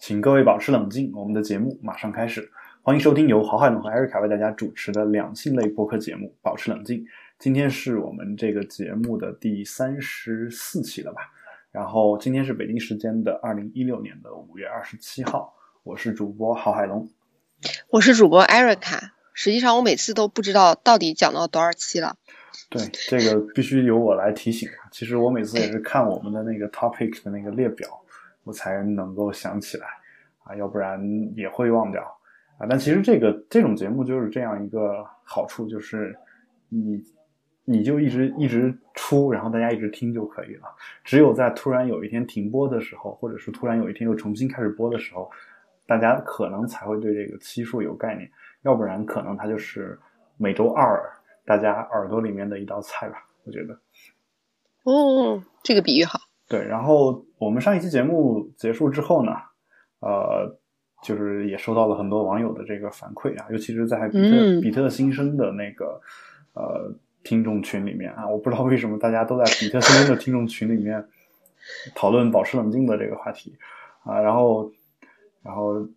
请各位保持冷静，我们的节目马上开始。欢迎收听由郝海龙和艾瑞卡为大家主持的两性类播客节目《保持冷静》。今天是我们这个节目的第三十四期了吧？然后今天是北京时间的二零一六年的五月二十七号。我是主播郝海龙，我是主播艾瑞卡。实际上，我每次都不知道到底讲到多少期了。对，这个必须由我来提醒。其实我每次也是看我们的那个 topic 的那个列表，我才能够想起来啊，要不然也会忘掉啊。但其实这个这种节目就是这样一个好处，就是你你就一直一直出，然后大家一直听就可以了。只有在突然有一天停播的时候，或者是突然有一天又重新开始播的时候，大家可能才会对这个期数有概念。要不然可能它就是每周二大家耳朵里面的一道菜吧，我觉得。哦，这个比喻好。对，然后我们上一期节目结束之后呢，呃，就是也收到了很多网友的这个反馈啊，尤其是在比特比特新生的那个呃听众群里面啊，我不知道为什么大家都在比特新生的听众群里面讨论保持冷静的这个话题啊，然后然后。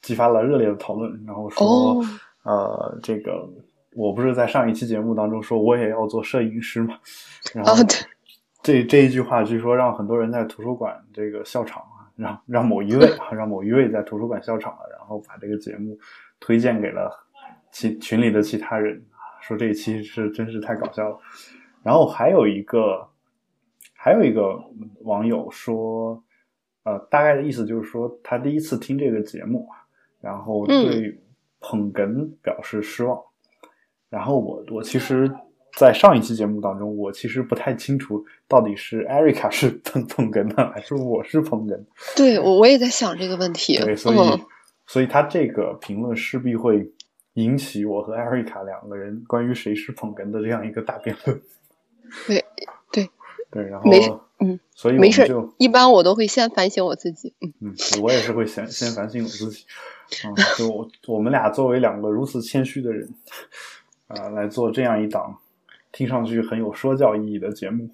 激发了热烈的讨论，然后说，呃，这个我不是在上一期节目当中说我也要做摄影师嘛，然后这这一句话据说让很多人在图书馆这个笑场啊，让让某一位啊，让某一位在图书馆笑场了，然后把这个节目推荐给了其群里的其他人说这一期是真是太搞笑了，然后还有一个还有一个网友说，呃，大概的意思就是说他第一次听这个节目。然后对捧哏表示失望，然后我我其实，在上一期节目当中，我其实不太清楚到底是艾瑞卡是捧捧哏的，还是我是捧哏。对，我我也在想这个问题。对，所以所以他这个评论势必会引起我和艾瑞卡两个人关于谁是捧哏的这样一个大辩论。对对对，然后没事，嗯，所以没事，就一般我都会先反省我自己。嗯嗯，我也是会先先反省我自己。嗯，就我我们俩作为两个如此谦虚的人，啊，来做这样一档听上去很有说教意义的节目，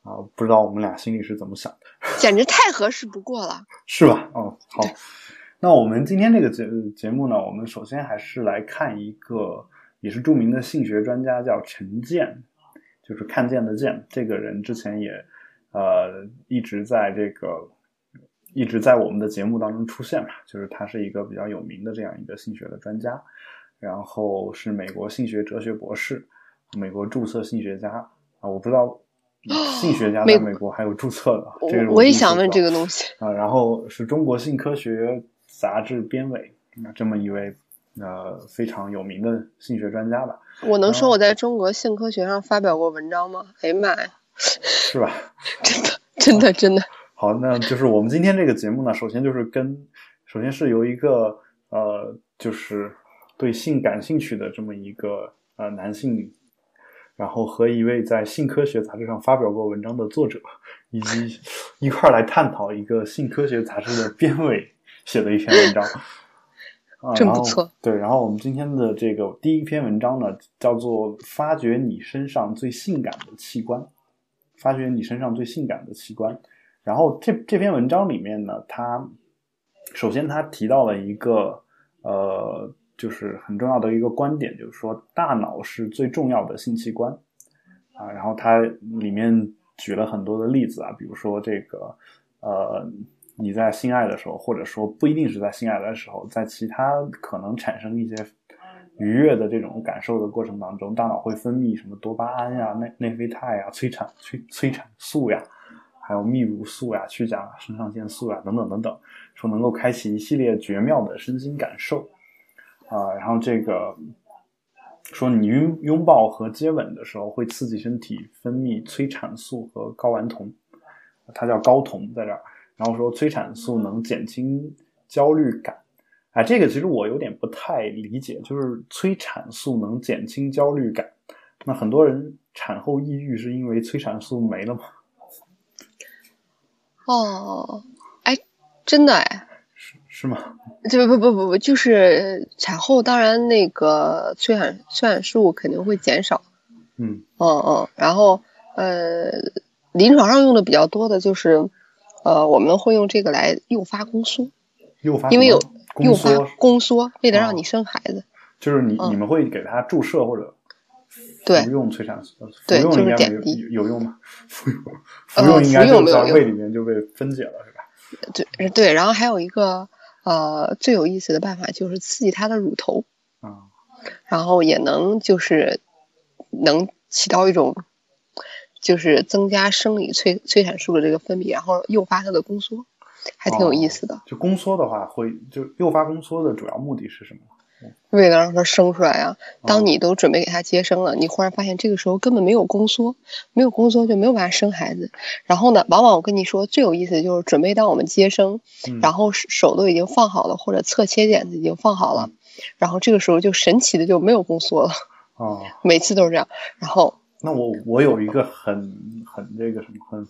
啊，不知道我们俩心里是怎么想的？简直太合适不过了，是吧？哦，好，那我们今天这个节节目呢，我们首先还是来看一个也是著名的性学专家，叫陈建，就是看见的见，这个人之前也呃一直在这个。一直在我们的节目当中出现嘛，就是他是一个比较有名的这样一个性学的专家，然后是美国性学哲学博士，美国注册性学家啊，我不知道 性学家在美国还有注册的，这个我也想问这个东西啊，然后是中国性科学杂志编委啊，这么一位呃非常有名的性学专家吧。我能说我在中国性科学上发表过文章吗？哎呀妈呀，是吧？真的，真的，真的。好，那就是我们今天这个节目呢，首先就是跟，首先是由一个呃，就是对性感兴趣的这么一个呃男性，然后和一位在性科学杂志上发表过文章的作者，以及 一块儿来探讨一个性科学杂志的编委写的一篇文章，啊，真不错。对，然后我们今天的这个第一篇文章呢，叫做《发掘你身上最性感的器官》，发掘你身上最性感的器官。然后这这篇文章里面呢，他首先他提到了一个呃，就是很重要的一个观点，就是说大脑是最重要的性器官啊。然后他里面举了很多的例子啊，比如说这个呃，你在性爱的时候，或者说不一定是在性爱的时候，在其他可能产生一些愉悦的这种感受的过程当中，大脑会分泌什么多巴胺呀、内内啡肽呀、催产催催产素呀。还有泌乳素呀、去甲肾上腺素呀等等等等，说能够开启一系列绝妙的身心感受啊。然后这个说你拥拥抱和接吻的时候会刺激身体分泌催产素和睾丸酮，它叫睾酮在这儿。然后说催产素能减轻焦虑感，哎，这个其实我有点不太理解，就是催产素能减轻焦虑感，那很多人产后抑郁是因为催产素没了吗？哦，哎，真的哎，是是吗？就不不不不，就是产后，当然那个催产催产素肯定会减少。嗯嗯嗯，然后呃，临床上用的比较多的就是呃，我们会用这个来诱发宫缩，诱发因为有诱发，宫缩，为了哦让你生孩子。就是你嗯你们会给他注射或者对服用催产素，对就是点滴有有用吗？服用呃服用应该就在胃里面就被分解了，是吧？对对，然后还有一个呃最有意思的办法就是刺激它的乳头，啊、然后也能就是能起到一种就是增加生理催催产素的这个分泌，然后诱发它的宫缩，还挺有意思的。就宫缩的话，会就诱发宫缩的主要目的是什么？为了让它生出来啊，哦当你都准备给它接生了，你忽然发现这个时候根本没有宫缩，没有宫缩就没有办法生孩子。然后呢，往往我跟你说最有意思的就是准备当我们接生，嗯然后手手都已经放好了，或者侧切点子已经放好了，然后这个时候就神奇的就没有宫缩了，哦，每次都是这样。然后那我我有一个很很这个什么很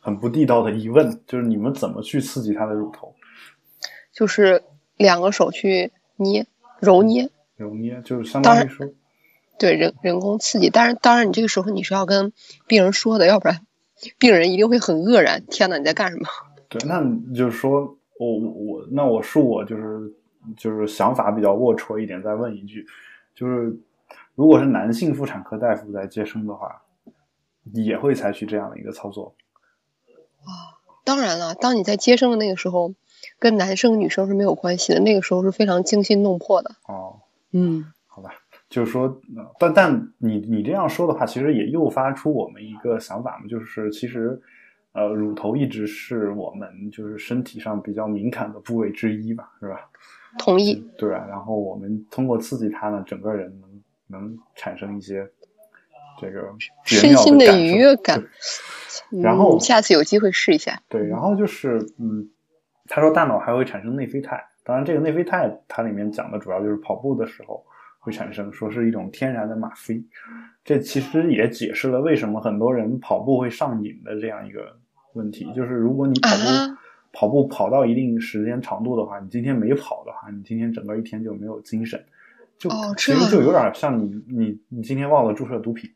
很不地道的疑问，就是你们怎么去刺激它的乳头？就是两个手去捏揉捏，揉捏，就是相当于说，对人人工刺激。但是，当然你这个时候你是要跟病人说的，要不然病人一定会很愕然。天呐，你在干什么？对，那你就是说我我那我恕我就是就是想法比较龌龊一点，再问一句，就是如果是男性妇产科大夫在接生的话，也会采取这样的一个操作啊。当然了，当你在接生的那个时候，跟男生女生是没有关系的，那个时候是非常惊心动魄的。哦，嗯，好吧，就是说，呃但但你你这样说的话，其实也诱发出我们一个想法嘛，就是其实，呃，乳头一直是我们就是身体上比较敏感的部位之一吧，是吧？同意。对啊，然后我们通过刺激它呢，整个人能能产生一些这个绝身心的愉悦感然后嗯、下次有机会试一下。对，然后就是，嗯，他说大脑还会产生内啡肽，当然这个内啡肽它里面讲的主要就是跑步的时候会产生，说是一种天然的吗啡。这其实也解释了为什么很多人跑步会上瘾的这样一个问题，就是如果你跑步、啊跑步跑到一定时间长度的话，你今天没跑的话，你今天整个一天就没有精神，就、哦其实就有点像你你你今天忘了注射毒品，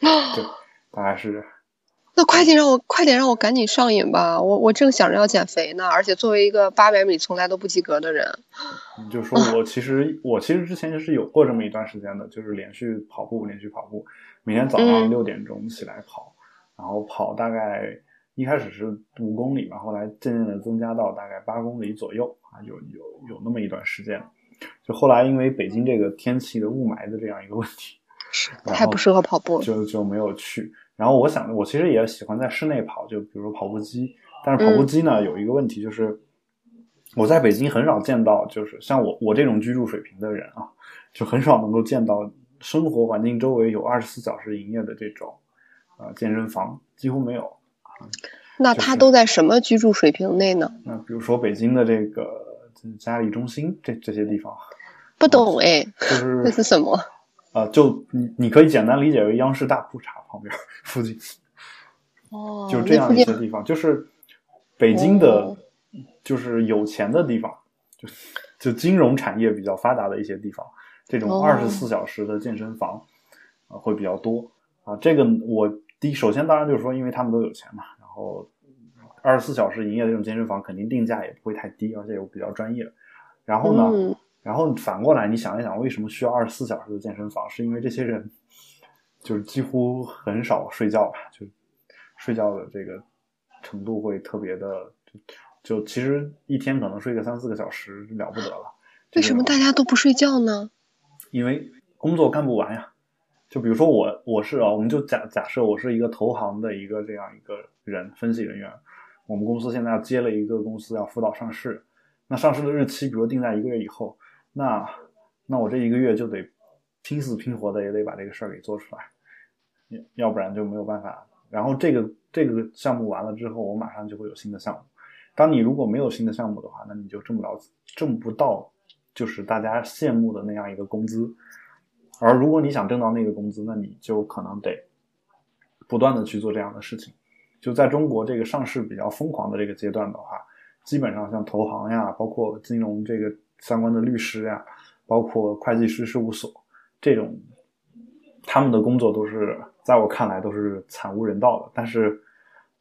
对，大概是那快点让我快点让我赶紧上瘾吧！我我正想着要减肥呢，而且作为一个八百米从来都不及格的人，你就说我其实我其实之前就是有过这么一段时间的，就是连续跑步，连续跑步，每天早上嗯六点钟起来跑，然后跑大概一开始是五公里嘛，后来渐渐的增加到大概八公里左右啊，有有有那么一段时间。就后来因为北京这个天气的雾霾的这样一个问题，然后太不适合跑步了。就就没有去。然后我想，我其实也喜欢在室内跑，就比如说跑步机。但是跑步机呢，有一个问题就是，我在北京很少见到，就是像我我这种居住水平的人啊，就很少能够见到生活环境周围有二十四小时营业的这种呃健身房，几乎没有。那就是他都在什么居住水平内呢？那比如说北京的这个嘉里中心这这些地方，不懂哎，就是这是什么？呃，就你你可以简单理解为央视大裤衩旁边附近。哦，就这样一些地方，就是北京的哦，就是有钱的地方，就就金融产业比较发达的一些地方，这种哦二十四小时的健身房啊、会比较多啊。这个我第一首先当然就是说，因为他们都有钱嘛，然后二十四小时营业的这种健身房肯定定价也不会太低，而且又比较专业。然后呢，嗯然后反过来，你想一想，为什么需要二十四小时的健身房？是因为这些人就是几乎很少睡觉吧，就睡觉的这个程度会特别的，就就其实一天可能睡个三四个小时了不得了。为什么大家都不睡觉呢？因为工作干不完呀。就比如说我，我是啊，我们就假假设我是一个投行的一个这样一个人，分析人员。我们公司现在要接了一个公司要辅导上市，那上市的日期，比如定在一个月以后，那那我这一个月就得拼死拼活的也得把这个事儿给做出来，要要不然就没有办法。然后这个这个项目完了之后，我马上就会有新的项目。当你如果没有新的项目的话，那你就挣不到挣不到就是大家羡慕的那样一个工资。而如果你想挣到那个工资，那你就可能得不断的去做这样的事情。就在中国这个上市比较疯狂的这个阶段的话，基本上像投行呀，包括金融这个相关的律师呀，包括会计师事务所这种，他们的工作都是在我看来都是惨无人道的。但是，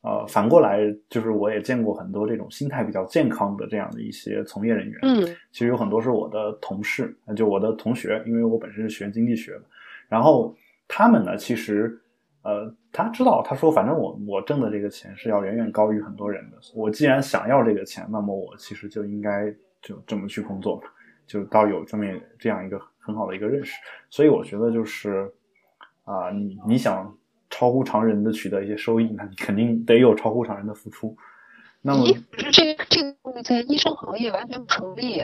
呃，反过来就是我也见过很多这种心态比较健康的这样的一些从业人员。嗯其实有很多是我的同事，呃就我的同学，因为我本身是学经济学的。然后他们呢，其实呃，他知道，他说，反正我我挣的这个钱是要远远高于很多人的。我既然想要这个钱，那么我其实就应该就这么去工作嘛，就到有这么这样一个很好的一个认识。所以我觉得就是啊、你你想超乎常人的取得一些收益，那你肯定得有超乎常人的付出。那么咦，这个这个在医生行业完全不成立。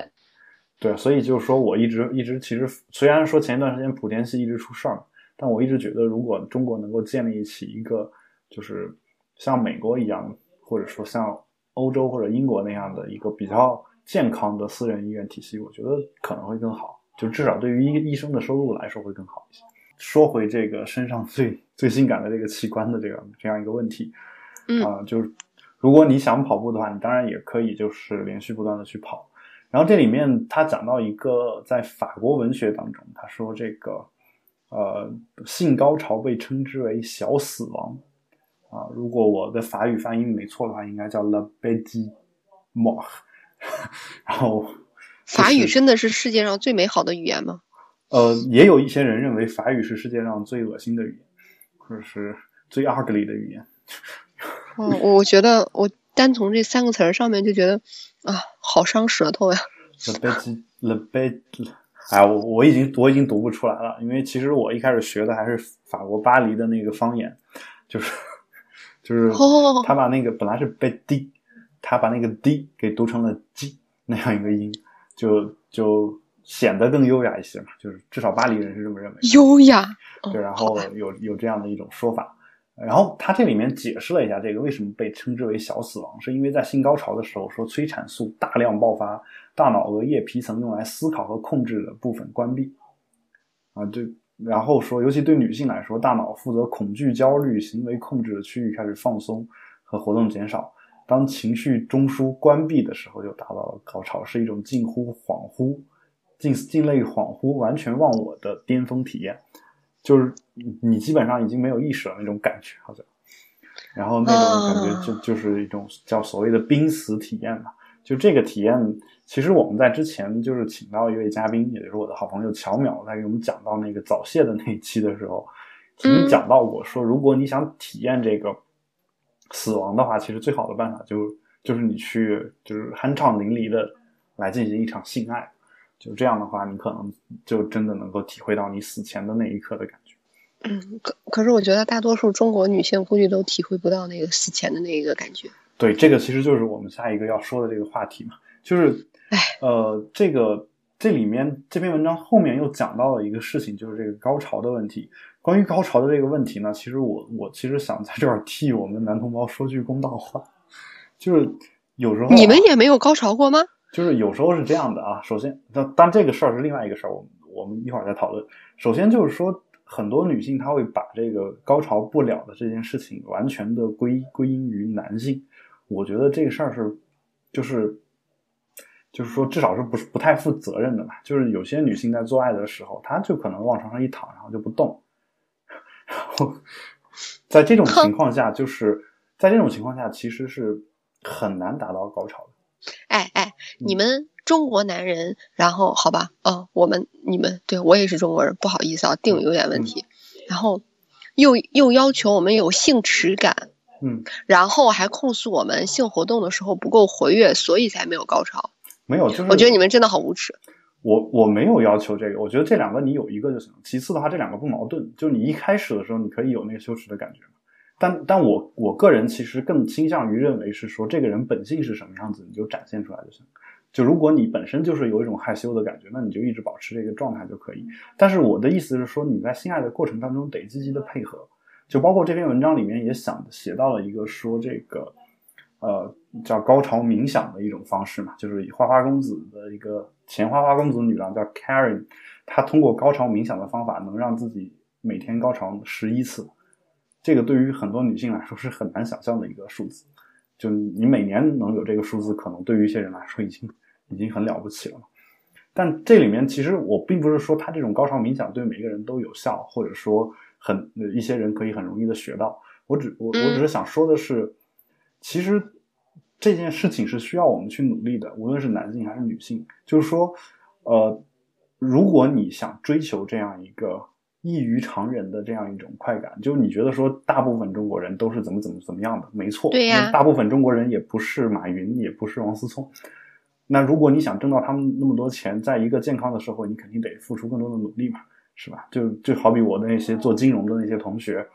对，所以就是说我一直一直其实虽然说前一段时间莆田系一直出事儿，但我一直觉得如果中国能够建立起一个就是像美国一样，或者说像欧洲或者英国那样的一个比较健康的私人医院体系，我觉得可能会更好，就至少对于医医生的收入来说会更好一些。说回这个身上最最性感的这个器官的这个这样一个问题，嗯啊、就是如果你想跑步的话，你当然也可以就是连续不断的去跑。然后这里面他讲到一个在法国文学当中，他说这个呃性高潮被称之为小死亡啊，如果我的法语发音没错的话，应该叫 le petit mort。然后 法语真的是世界上最美好的语言吗？呃，也有一些人认为法语是世界上最恶心的语言，或者是最 ugly 的语言。嗯，我觉得我单从这三个词儿上面就觉得啊，好伤舌头呀。Le petit le petit，哎，我我已经我已经读不出来了，因为其实我一开始学的还是法国巴黎的那个方言，就是就是哦他把那个本来是 petit，他把那个 d 给读成了 g 那样一个音，就就显得更优雅一些嘛，就是至少巴黎人是这么认为。优雅。哦对，然后有有这样的一种说法。然后他这里面解释了一下这个为什么被称之为小死亡，是因为在性高潮的时候，说催产素大量爆发，大脑额叶皮层用来思考和控制的部分关闭，啊，对然后说，尤其对女性来说，大脑负责恐惧、焦虑、行为控制的区域开始放松和活动减少。当情绪中枢关闭的时候，就达到了高潮，是一种近乎恍惚、近近类恍惚、完全忘我的巅峰体验。就是你基本上已经没有意识了那种感觉，好像，然后那种感觉就就是一种叫所谓的濒死体验吧。就这个体验，其实我们在之前就是请到一位嘉宾，也就是我的好朋友乔淼，在给我们讲到那个早泄的那一期的时候，曾经讲到过，说如果你想体验这个死亡的话，其实最好的办法就就是你去就是酣畅淋漓的来进行一场性爱。就这样的话，你可能就真的能够体会到你死前的那一刻的感觉。嗯，可可是我觉得大多数中国女性估计都体会不到那个死前的那一个感觉。对，这个其实就是我们下一个要说的这个话题嘛，就是唉，呃，这个这里面这篇文章后面又讲到了一个事情，就是这个高潮的问题。关于高潮的这个问题呢，其实我我其实想在这儿替我们男同胞说句公道话，就是有时候啊你们也没有高潮过吗？就是有时候是这样的啊。首先，但但这个事儿是另外一个事儿，我们我们一会儿再讨论。首先就是说，很多女性她会把这个高潮不了的这件事情完全的归归因于男性。我觉得这个事儿是，就是就是说，至少是不是不太负责任的吧。就是有些女性在做爱的时候，她就可能往床上一躺，然后就不动。在这种情况下，就是在这种情况下，其实是很难达到高潮的。哎哎，嗯你们中国男人，然后好吧，哦，我们你们对我也是中国人，不好意思啊，定语有点问题。然后又又要求我们有性耻感，嗯，然后还控诉我们性活动的时候不够活跃，所以才没有高潮。没有，就是我觉得你们真的好无耻。我我没有要求这个，我觉得这两个你有一个就行。其次的话，这两个不矛盾，就是你一开始的时候你可以有那个羞耻的感觉，但但我我个人其实更倾向于认为是说这个人本性是什么样子，你就展现出来就行。就如果你本身就是有一种害羞的感觉，那你就一直保持这个状态就可以。但是我的意思是说，你在性爱的过程当中得积极的配合，就包括这篇文章里面也想写到了一个说这个呃叫高潮冥想的一种方式嘛，就是以花花公子的一个前花花公子女郎叫 Karen，她通过高潮冥想的方法能让自己每天高潮十一次，这个对于很多女性来说是很难想象的一个数字。就你每年能有这个数字，可能对于一些人来说已经已经很了不起了。但这里面其实我并不是说他这种高潮冥想对每个人都有效，或者说很一些人可以很容易的学到。我只我我只是想说的是，其实这件事情是需要我们去努力的，无论是男性还是女性。就是说，呃，如果你想追求这样一个异于常人的这样一种快感，就是你觉得说大部分中国人都是怎么怎么怎么样的，没错，对呀大部分中国人也不是马云，也不是王思聪。那如果你想挣到他们那么多钱，在一个健康的社会，你肯定得付出更多的努力嘛，是吧？就就好比我的那些做金融的那些同学，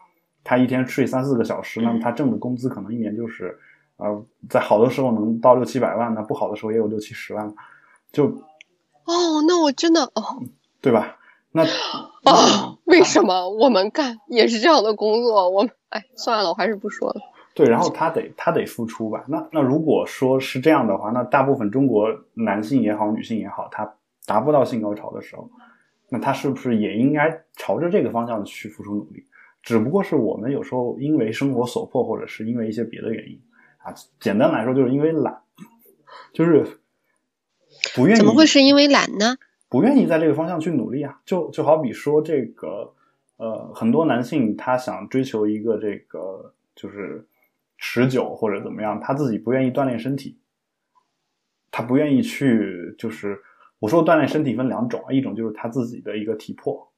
他一天睡三四个小时，那么他挣的工资可能一年就是，呃，在好的时候能到六七百万，那不好的时候也有六七十万，就哦，那我真的哦对吧？那啊，为什么我们干也是这样的工作？我们哎，算了，我还是不说了。对，然后他得他得付出吧。那那如果说是这样的话，那大部分中国男性也好，女性也好，他达不到性高潮的时候，那他是不是也应该朝着这个方向去付出努力？只不过是我们有时候因为生活所迫，或者是因为一些别的原因啊，简单来说就是因为懒，就是不愿意。怎么会是因为懒呢？不愿意在这个方向去努力啊。就就好比说这个，呃，很多男性他想追求一个这个就是持久或者怎么样，他自己不愿意锻炼身体，他不愿意去就是我说锻炼身体分两种啊，一种就是他自己的一个体魄，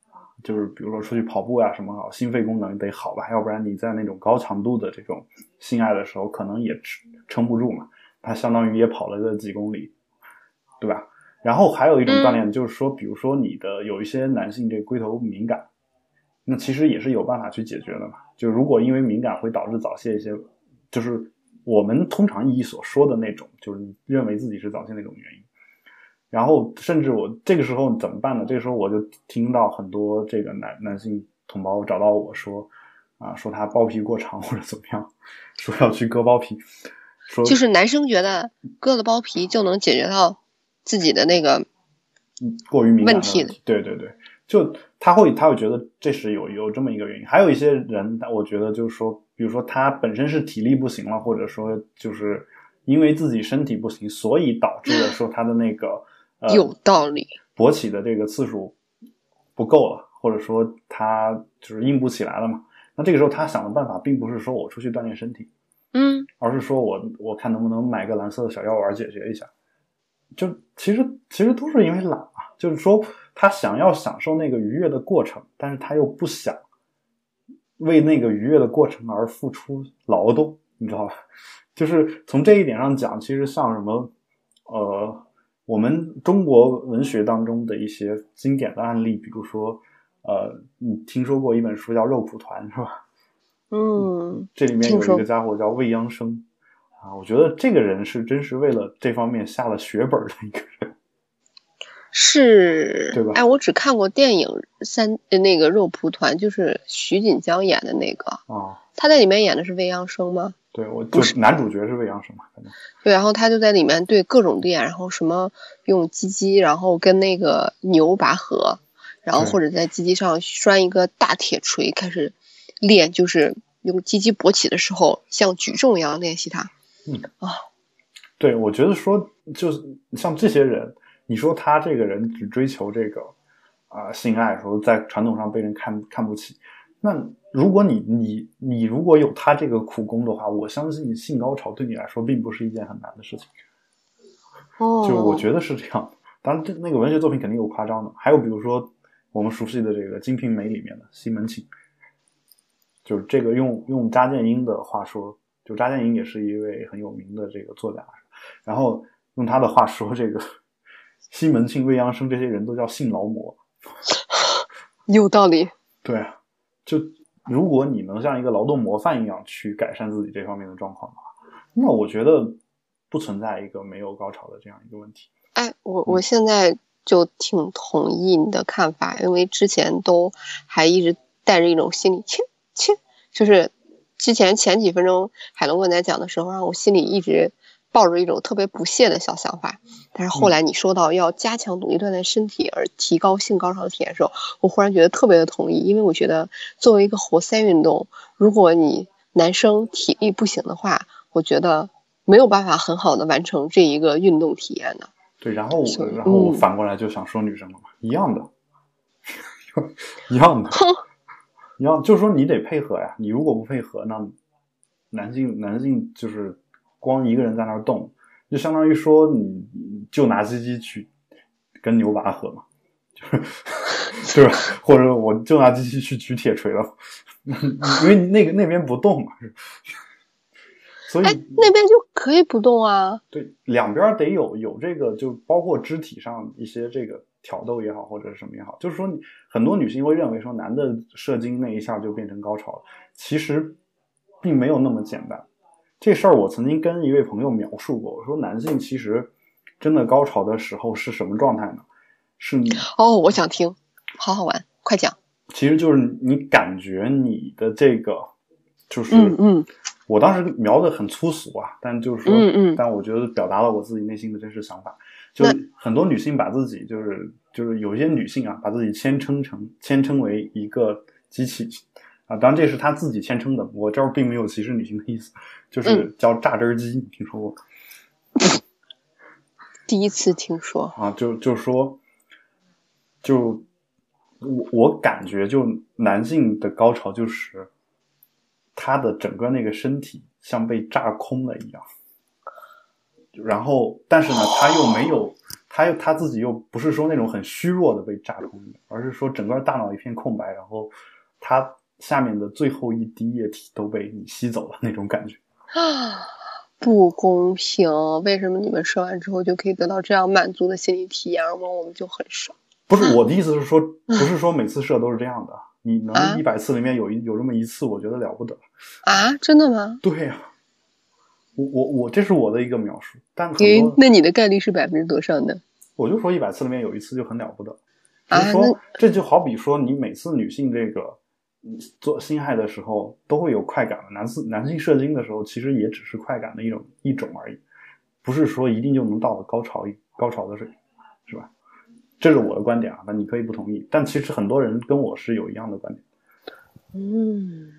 就是比如说出去跑步呀、什么好，心肺功能得好吧，要不然你在那种高强度的这种性爱的时候，可能也撑撑不住嘛。他相当于也跑了个几公里，对吧？然后还有一种锻炼，就是说，比如说你的有一些男性这个龟头敏感，那其实也是有办法去解决的嘛。就如果因为敏感会导致早泄一些，就是我们通常意义所说的那种，就是你认为自己是早泄那种原因。然后甚至我这个时候怎么办呢？这个时候我就听到很多这个男男性同胞找到我说，啊，说他包皮过长或者怎么样，说要去割包皮，说就是男生觉得割了包皮就能解决到自己的那个嗯过于敏感的问题题。对对对，就他会他会觉得这是有有这么一个原因。还有一些人，我觉得就是说，比如说他本身是体力不行了，或者说就是因为自己身体不行，所以导致了说他的那个呃有道理。勃起的这个次数不够了，或者说他就是硬不起来了嘛。那这个时候他想的办法并不是说我出去锻炼身体，嗯，而是说我我看能不能买个蓝色的小药丸解决一下。就其实其实都是因为懒啊，就是说他想要享受那个愉悦的过程，但是他又不想为那个愉悦的过程而付出劳动，你知道吧？就是从这一点上讲，其实像什么呃，我们中国文学当中的一些经典的案例，比如说呃，你听说过一本书叫《肉蒲团》是吧？嗯，这里面有一个家伙叫未央生啊，我觉得这个人是真是为了这方面下了血本的一个人。是，对吧哎，我只看过电影三呃那个肉蒲团，就是徐锦江演的那个，啊，他在里面演的是未央生吗？对我就是男主角是未央生嘛，反正对，然后他就在里面对各种练，然后什么用鸡鸡，然后跟那个牛拔河，然后或者在鸡鸡上拴一个大铁锤，开始练，就是用鸡鸡勃起的时候像举重一样练习它。嗯啊对我觉得说就是像这些人，你说他这个人只追求这个啊、性爱，说在传统上被人看看不起，那如果你你你如果有他这个苦功的话，我相信性高潮对你来说并不是一件很难的事情。哦就我觉得是这样。当然，这那个文学作品肯定有夸张的，还有比如说我们熟悉的这个《金瓶梅》里面的西门庆，就是这个用用查建英的话说，就查建英也是一位很有名的这个作家，然后用他的话说，这个西门庆、未央生这些人都叫性劳模。有道理。对啊，就如果你能像一个劳动模范一样去改善自己这方面的状况的话，那我觉得不存在一个没有高潮的这样一个问题。哎，我我现在就挺同意你的看法，因为之前都还一直带着一种心理，切切，就是之前前几分钟海龙哥在讲的时候，让我心里一直抱着一种特别不屑的小想法。但是后来你说到要加强努力锻炼身体而提高性高潮的体验的时候，我忽然觉得特别的同意，因为我觉得作为一个活塞运动，如果你男生体力不行的话，我觉得没有办法很好的完成这一个运动体验的。对，然后我然后我嗯反过来就想说女生了嘛，一样的，一样的，一样，就是说你得配合呀。你如果不配合，那男性男性就是光一个人在那儿动，就相当于说你就拿鸡鸡去跟牛拔河嘛，就 是对吧？或者我就拿机器去举铁锤了，因为那个那边不动嘛，所以哎，那边就可以不动啊。对两边得有有这个，就包括肢体上一些这个挑逗也好，或者是什么也好，就是说你很多女性会认为说男的射精那一下就变成高潮了，其实并没有那么简单。这事儿我曾经跟一位朋友描述过，我说男性其实真的高潮的时候是什么状态呢？是你哦，我想听，好好玩，快讲。其实就是你感觉你的这个，就是嗯嗯我当时描的很粗俗啊，但就是说，嗯嗯但我觉得表达了我自己内心的真实想法。就那很多女性把自己就是就是有一些女性啊，把自己谦称成谦称为一个机器啊，当然这是他自己谦称的，我这儿并没有歧视女性的意思，就是嗯叫榨汁机，你听说过 第一次听说。啊？就就说，就我我感觉就男性的高潮就是他的整个那个身体像被炸空了一样，然后但是呢，他又没有，他又他自己又不是说那种很虚弱的被炸空的，而是说整个大脑一片空白，然后他下面的最后一滴液体都被你吸走了那种感觉。啊，不公平！为什么你们射完之后就可以得到这样满足的心理体验，而我们就很少？不是我的意思是说，不是说每次射都是这样的，你能啊一百次里面有一有这么一次，我觉得了不得。啊，真的吗？对呀、我我我这是我的一个描述，但很诶多，那你的概率是百分之多少呢？我就说一百次里面有一次就很了不得。啊就是说，这就好比说，你每次女性这个嗯做性爱的时候都会有快感的，男性男性射精的时候其实也只是快感的一种一种而已，不是说一定就能到了高潮一高潮的水平，是吧？这是我的观点啊，那你可以不同意，但其实很多人跟我是有一样的观点。嗯，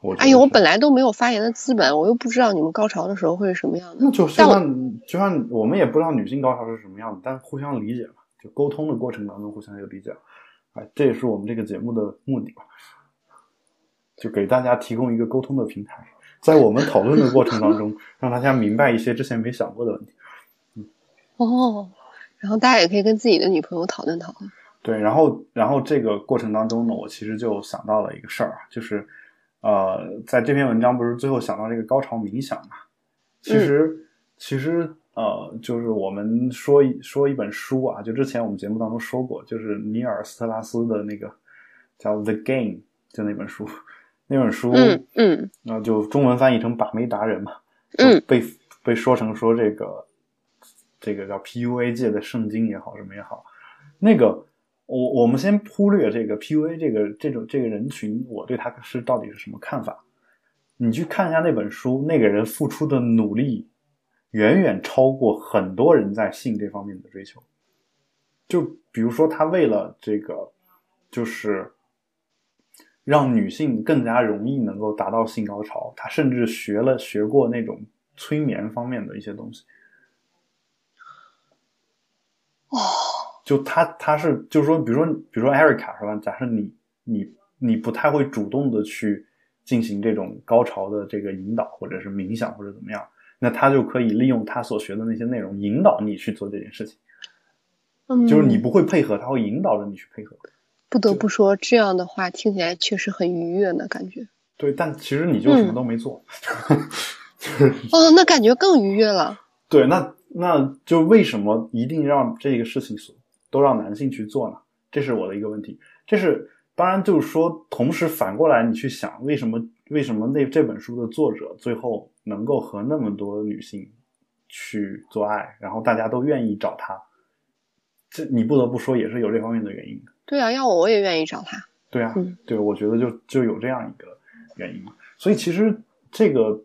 我哎呦，我本来都没有发言的资本，我又不知道你们高潮的时候会是什么样的。那就就像就像我们也不知道女性高潮是什么样的，但互相理解嘛，就沟通的过程当中互相有理解，哎，这也是我们这个节目的目的吧，就给大家提供一个沟通的平台，在我们讨论的过程当中，让大家明白一些之前没想过的问题。嗯哦，然后大家也可以跟自己的女朋友讨论讨论。对，然后然后这个过程当中呢，我其实就想到了一个事儿啊，就是呃，在这篇文章不是最后想到这个高潮冥想嘛？其实、其实呃，就是我们说一说一本书啊，就之前我们节目当中说过，就是尼尔斯特拉斯的那个叫《The Game》，就那本书，那本书，嗯嗯。那就中文翻译成把妹达人嘛，嗯就被被说成说这个这个叫 PUA 界的圣经也好，什么也好，那个我我们先忽略这个 PUA 这个这种这个人群，我对他是到底是什么看法？你去看一下那本书，那个人付出的努力远远超过很多人在性这方面的追求。就比如说，他为了这个，就是让女性更加容易能够达到性高潮，他甚至学了学过那种催眠方面的一些东西。哦，就他他是就是说，比如说比如说艾瑞卡是吧？假设你你你不太会主动的去进行这种高潮的这个引导，或者是冥想或者怎么样，那他就可以利用他所学的那些内容引导你去做这件事情。嗯，就是你不会配合，他会引导着你去配合。不得不说，这样的话听起来确实很愉悦呢，感觉。对，但其实你就什么都没做。就 是哦，那感觉更愉悦了。对，那那就为什么一定让这个事情所都让男性去做呢？这是我的一个问题。这是当然，就是说，同时反过来你去想，为什么为什么那这本书的作者最后能够和那么多女性去做爱，然后大家都愿意找他？这你不得不说也是有这方面的原因的。对啊，要我我也愿意找他。对啊，嗯对，我觉得就就有这样一个原因。所以其实这个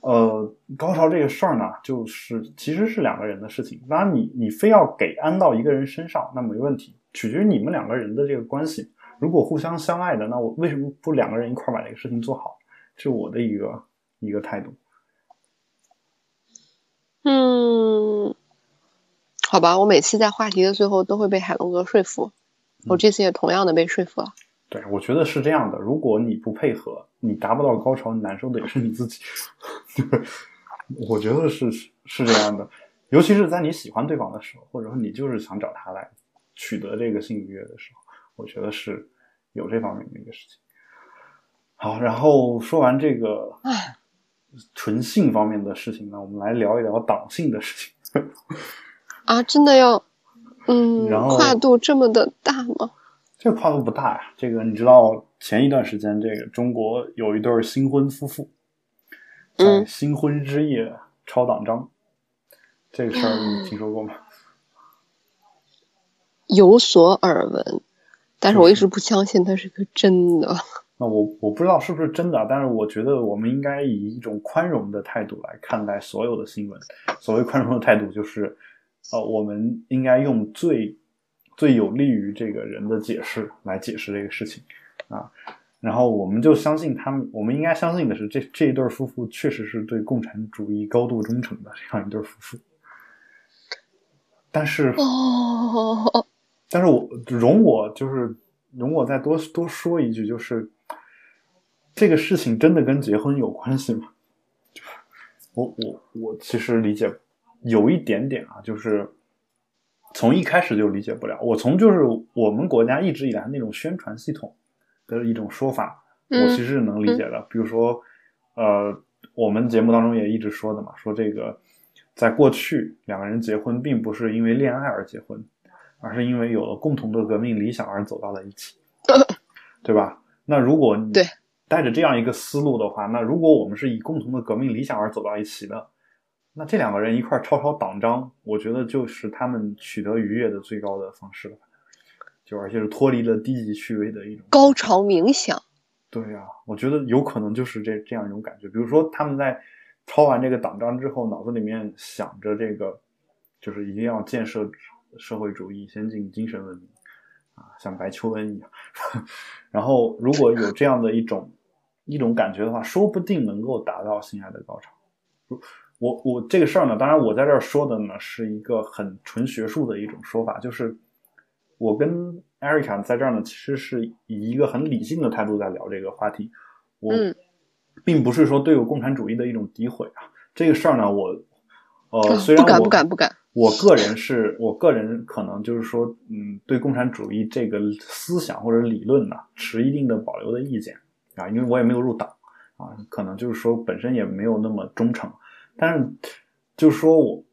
呃高潮这个事儿呢，就是其实是两个人的事情。当然你，你非要给安到一个人身上，那没问题，取决于你们两个人的这个关系。如果互相相爱的，那我为什么不两个人一块儿把这个事情做好？是我的一个一个态度。嗯，好吧，我每次在话题的最后都会被海龙哥说服，我这次也同样的被说服了。对，我觉得是这样的。如果你不配合，你达不到高潮，难受的也是你自己。我觉得是是这样的，尤其是在你喜欢对方的时候，或者说你就是想找他来取得这个性愉悦的时候，我觉得是有这方面的一个事情。好，然后说完这个纯性方面的事情呢，我们来聊一聊党性的事情。啊，真的要，嗯，然后跨度这么的大吗？这个跨度不大呀。这个你知道，前一段时间，这个中国有一对新婚夫妇在嗯新婚之夜抄党章，这个事儿你 听说过吗？有所耳闻，但是我一直不相信它是个真的。那我我不知道是不是真的，但是我觉得我们应该以一种宽容的态度来看待所有的新闻。所谓宽容的态度，就是呃，我们应该用最最有利于这个人的解释来解释这个事情啊。然后我们就相信他们，我们应该相信的是，这这一对夫妇确实是对共产主义高度忠诚的这样一对夫妇。但是，哦，但是我容我就是容我再多多说一句，就是这个事情真的跟结婚有关系吗？就是我我我其实理解有一点点啊，就是从一开始就理解不了。我从就是我们国家一直以来那种宣传系统的一种说法，我嗯其实是能理解的。比如说，呃，我们节目当中也一直说的嘛，说这个在过去两个人结婚并不是因为恋爱而结婚，而是因为有了共同的革命理想而走到了一起，对吧？那如果你对带着这样一个思路的话，那如果我们是以共同的革命理想而走到一起的，那这两个人一块儿抄抄党章，我觉得就是他们取得愉悦的最高的方式了，就而且是脱离了低级趣味的一种高潮冥想，对呀、我觉得有可能就是这这样一种感觉。比如说，他们在抄完这个党章之后，脑子里面想着这个，就是一定要建设社会主义先进精神文明啊，像白求恩一样。然后，如果有这样的一种一种感觉的话，说不定能够达到性爱的高潮。我我这个事儿呢，当然我在这儿说的呢是一个很纯学术的一种说法，就是我跟艾瑞卡在这儿呢，其实是以一个很理性的态度在聊这个话题。我嗯并不是说对有共产主义的一种诋毁啊。这个事儿呢，我呃，虽然不敢我不敢不敢，我个人是我个人可能就是说，嗯，对共产主义这个思想或者理论呢，持一定的保留的意见啊，因为我也没有入党啊，可能就是说本身也没有那么忠诚。但是，就是说我，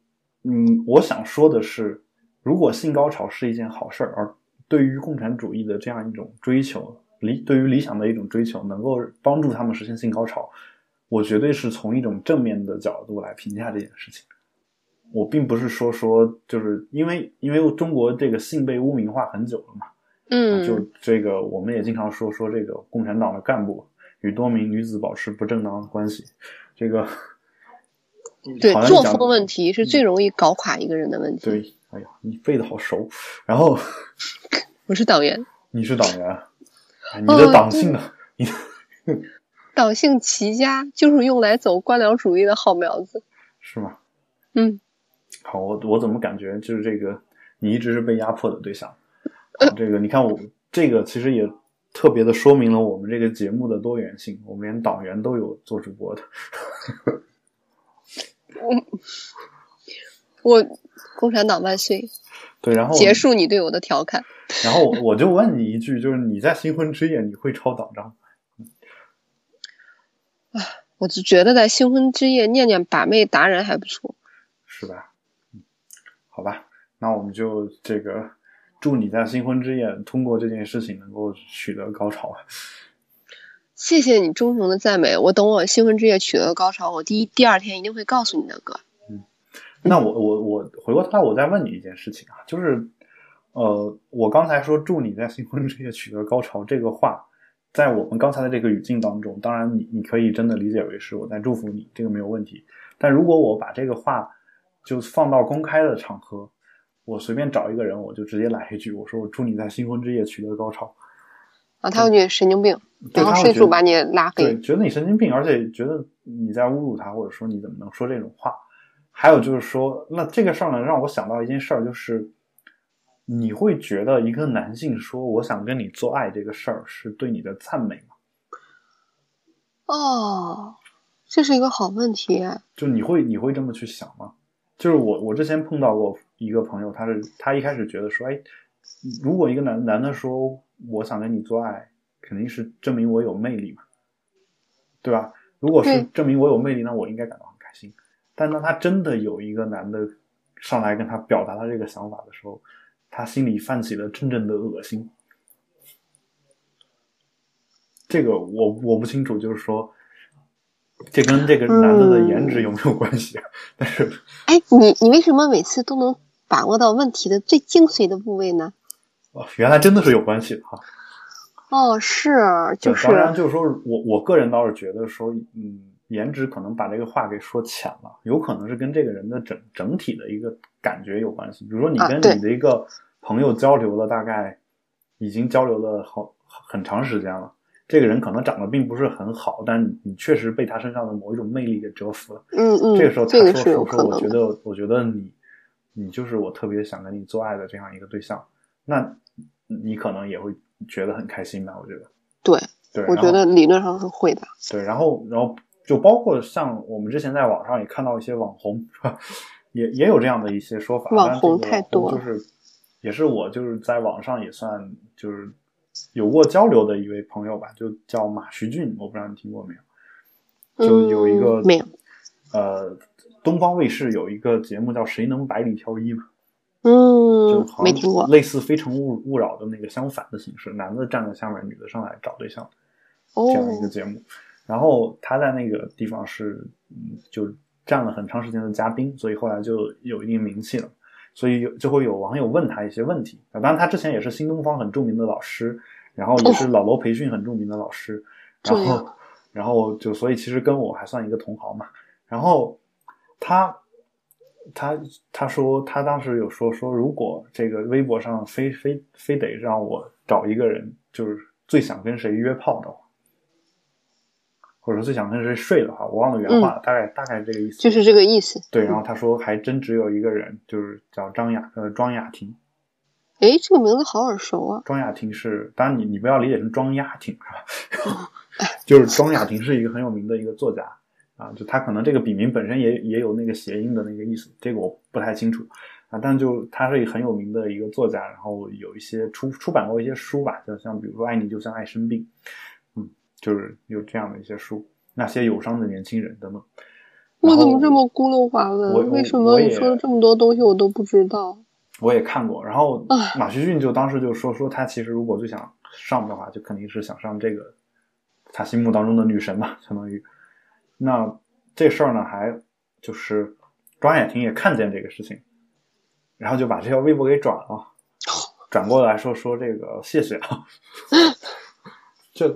嗯，我想说的是，如果性高潮是一件好事儿，而对于共产主义的这样一种追求，理对于理想的一种追求，能够帮助他们实现性高潮，我绝对是从一种正面的角度来评价这件事情。我并不是说说，就是因为因为中国这个性被污名化很久了嘛，嗯，就这个我们也经常说说这个共产党的干部与多名女子保持不正当的关系，这个对作风问题是最容易搞垮一个人的问题。对，哎呀，你背的好熟。然后 我是党员，你是党员，哎你的党性呢？你 党性齐家就是用来走官僚主义的好苗子。是吗？嗯，好，我我怎么感觉就是这个你一直是被压迫的对象？这个你看我这个其实也特别的说明了我们这个节目的多元性，我们连党员都有做主播的。我共产党万岁！对，然后结束你对我的调侃。然后我就问你一句，就是你在新婚之夜你会抄党章？我就觉得在新婚之夜念念把妹达人还不错。是吧？嗯，好吧，那我们就这个祝你在新婚之夜通过这件事情能够取得高潮啊！谢谢你忠诚的赞美，我等我新婚之夜取得高潮，我第一第二天一定会告诉你的哥。嗯那我我我回过头来，我再问你一件事情啊，就是呃，我刚才说祝你在新婚之夜取得高潮这个话，在我们刚才的这个语境当中，当然你你可以真的理解为是我在祝福你，这个没有问题。但如果我把这个话就放到公开的场合，我随便找一个人，我就直接来一句，我说我祝你在新婚之夜取得高潮，啊，他会觉得神经病，然后迅速把你拉对，黑。觉得你神经病，而且觉得你在侮辱他，或者说你怎么能说这种话？还有就是说，那这个事儿呢，让我想到一件事儿，就是你会觉得一个男性说我想跟你做爱这个事儿是对你的赞美吗？哦，这是一个好问题。就你会你会这么去想吗？就是我我之前碰到过一个朋友，他是他一开始觉得说，哎，如果一个男男的说我想跟你做爱，肯定是证明我有魅力嘛，对吧？如果是证明我有魅力，那我应该感到很开心。但当他真的有一个男的上来跟他表达他这个想法的时候，他心里泛起了阵阵的恶心。这个我我不清楚，就是说，这跟这个男的的颜值有没有关系啊？但是哎，你你为什么每次都能把握到问题的最精髓的部位呢？哦，原来真的是有关系的哈。哦，是，就是当然，就是说我我个人倒是觉得说，嗯，颜值可能把这个话给说浅了，有可能是跟这个人的整整体的一个感觉有关系。比如说，你跟你的一个朋友交流了，大概已经交流了好很长时间了，这个人可能长得并不是很好，但你你确实被他身上的某一种魅力给折服了。嗯嗯，这个时候他说说说，我觉。得我觉得你你就是我特别想跟你做爱的这样一个对象，那你可能也会觉得很开心吧？我觉得。对，对，我觉得理论上是会的。对，然后然后就包括像我们之前在网上也看到一些网红，是吧？也也有这样的一些说法。网红太多就是也是我就是在网上也算就是有过交流的一位朋友吧，就叫马徐俊，我不知道你听过没有？就有一个、嗯没有，呃，东方卫视有一个节目叫《谁能百里挑一》嘛，就嗯，好像没听过。类似《非诚勿勿扰》的那个相反的形式，男的站在下面，女的上来找对象。哦这样一个节目。然后他在那个地方是，嗯，就站了很长时间的嘉宾，所以后来就有一定名气了。所以有就会有网友问他一些问题啊。当然，他之前也是新东方很著名的老师，然后也是老罗培训很著名的老师。然后，然后就所以其实跟我还算一个同行嘛。然后他他他说他当时有说说，如果这个微博上非非非得让我找一个人，就是最想跟谁约炮的话，或者说最想跟谁睡的话，我忘了原话了，大概大概是这个意思。嗯就是这个意思。对，然后他说还真只有一个人，就是叫张雅呃庄雅婷。哎，这个名字好耳熟啊！庄雅婷是，当然你你不要理解成庄雅婷是吧？就是庄雅婷是一个很有名的一个作家啊，就他可能这个笔名本身也也有那个谐音的那个意思，这个我不太清楚啊，但就他是一个很有名的一个作家，然后有一些出出版过一些书吧，就像比如说《爱你就像爱生病》，嗯，就是有这样的一些书，那些友商的年轻人等等。我怎么这么孤陋寡闻？为什么你说了这么多东西我都不知道？我也看过，然后马旭俊就当时就说说他其实如果最想上的话，就肯定是想上这个他心目当中的女神嘛，相当于。那这事儿呢，还就是庄雅婷也看见这个事情，然后就把这条微博给转了，转过来说说这个谢谢啊，就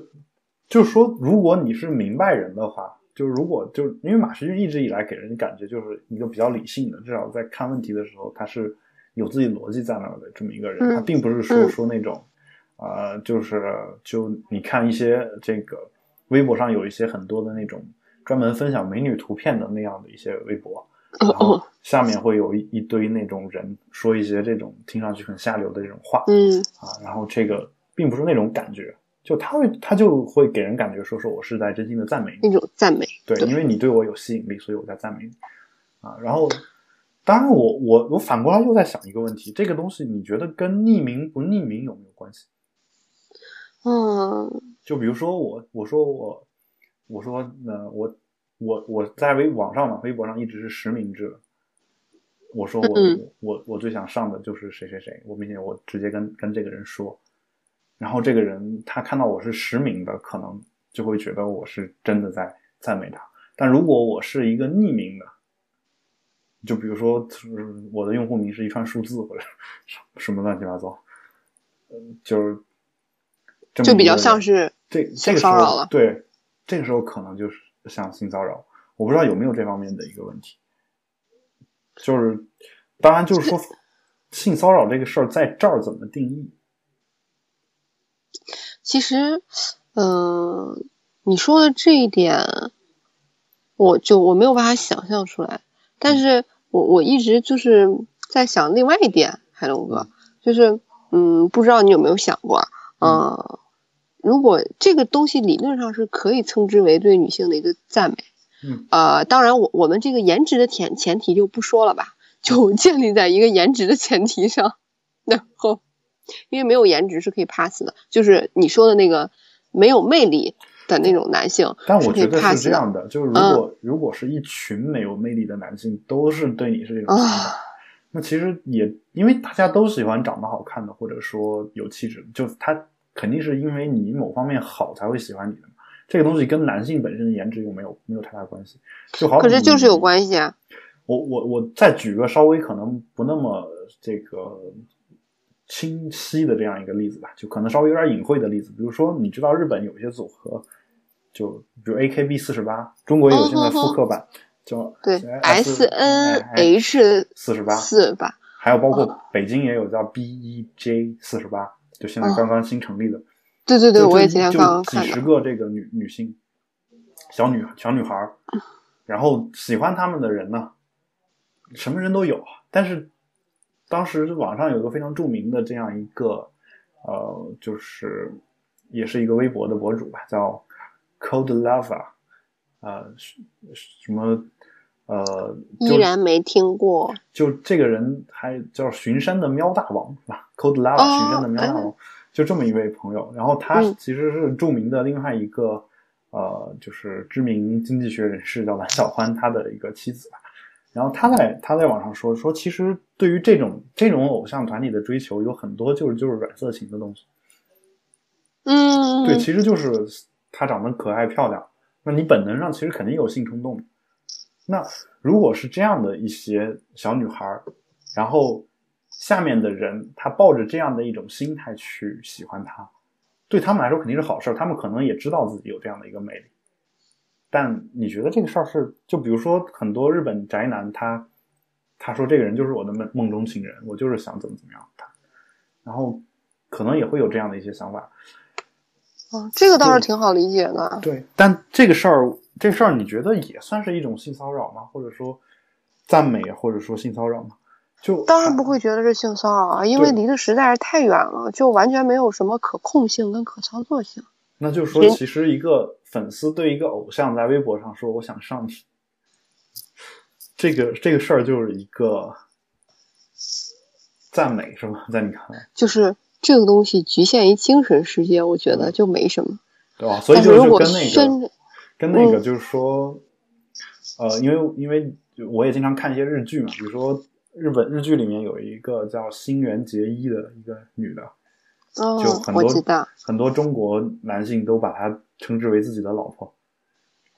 就是说，如果你是明白人的话，就是如果就是因为马世俊一直以来给人感觉就是一个比较理性的，至少在看问题的时候，他是有自己逻辑在那儿的这么一个人，嗯他并不是说嗯说那种，呃，就是就你看一些这个微博上有一些很多的那种专门分享美女图片的那样的一些微博，哦然后哦，下面会有一一堆那种人说一些这种听上去很下流的这种话，嗯。啊，然后这个并不是那种感觉，就他会他就会给人感觉说说我是在真心的赞美你，那种赞美。对，因为你对我有吸引力，所以我在赞美你啊。然后，当然我我我反过来又在想一个问题，这个东西你觉得跟匿名不匿名有没有关系？嗯就比如说我我说我我说呃我我我在微网上嘛，微博上一直是实名制的。我说我、嗯我我最想上的就是谁谁谁，我并且我直接跟跟这个人说，然后这个人他看到我是实名的，可能就会觉得我是真的在赞美他。但如果我是一个匿名的，就比如说就是我的用户名是一串数字或者什么乱七八糟，嗯，就是就比较像是这性这个时候骚扰了对，这个时候可能就是像性骚扰，我不知道有没有这方面的一个问题。就是，当然就是说，性骚扰这个事儿在这儿怎么定义？其实，嗯、你说的这一点，我就我没有办法想象出来。但是我我一直就是在想另外一点，海龙哥，就是嗯，不知道你有没有想过，嗯，如果这个东西理论上是可以称之为对女性的一个赞美，嗯，呃，当然我我们这个颜值的前前提就不说了吧，就建立在一个颜值的前提上，然后因为没有颜值是可以 pass 的，就是你说的那个没有魅力的那种男性，但我觉得是这样的，就是如果、如果是一群没有魅力的男性都是对你是这种想法，啊，那其实也因为大家都喜欢长得好看的，或者说有气质，就他肯定是因为你某方面好才会喜欢你的嘛。这个东西跟男性本身的颜值又没有没有太大关系，就好比。可是就是有关系啊，我我我再举个稍微可能不那么这个清晰的这样一个例子吧，就可能稍微有点隐晦的例子，比如说你知道日本有一些组合，就比如 AKB 四十八，中国也有现在复刻版，叫对 S，S N 哎 H 四十八，四吧，还有包括北京也有叫 BEJ 四十八，就现在刚刚新成立的。对对对，我也今天就刚刚看几十，个这个女女性小女小女孩儿，然后喜欢他们的人呢，什么人都有。但是当时网上有一个非常著名的这样一个呃，就是也是一个微博的博主吧，叫 Cold Lava，呃，什什么呃，就依然没听过，就这个人还叫巡山的喵大王是吧？Cold Lava、哦巡山的喵大王，就这么一位朋友。然后他嗯其实是著名的另外一个、呃，就是知名经济学人士叫蓝小欢，他的一个妻子吧。然后他在他在网上说说，其实对于这种这种偶像团体的追求，有很多就是就是软色情的东西。嗯，对，其实就是她长得可爱漂亮，那你本能上其实肯定有性冲动。那如果是这样的一些小女孩儿，然后下面的人他抱着这样的一种心态去喜欢她，对他们来说肯定是好事儿，他们可能也知道自己有这样的一个魅力。但你觉得这个事儿是，就比如说很多日本宅男他他说这个人就是我的梦梦中情人，我就是想怎么怎么样他，然后可能也会有这样的一些想法。哦这个倒是挺好理解的。对，但这个事儿，这事儿你觉得也算是一种性骚扰吗？或者说赞美，或者说性骚扰吗？就当然不会觉得是性骚扰啊，因为离得实在是太远了，就完全没有什么可控性跟可操作性。那就是说，其实一个粉丝对一个偶像在微博上说“我想上你”，这个这个事儿就是一个赞美，是吗？在你看来，就是这个东西局限于精神世界，我觉得就没什么。对吧？所以就是如果就跟那个跟那个嗯就是说，呃，因为因为我也经常看一些日剧嘛，比如说日本日剧里面有一个叫新垣结衣的一个女的，哦就很，多很多中国男性都把她称之为自己的老婆，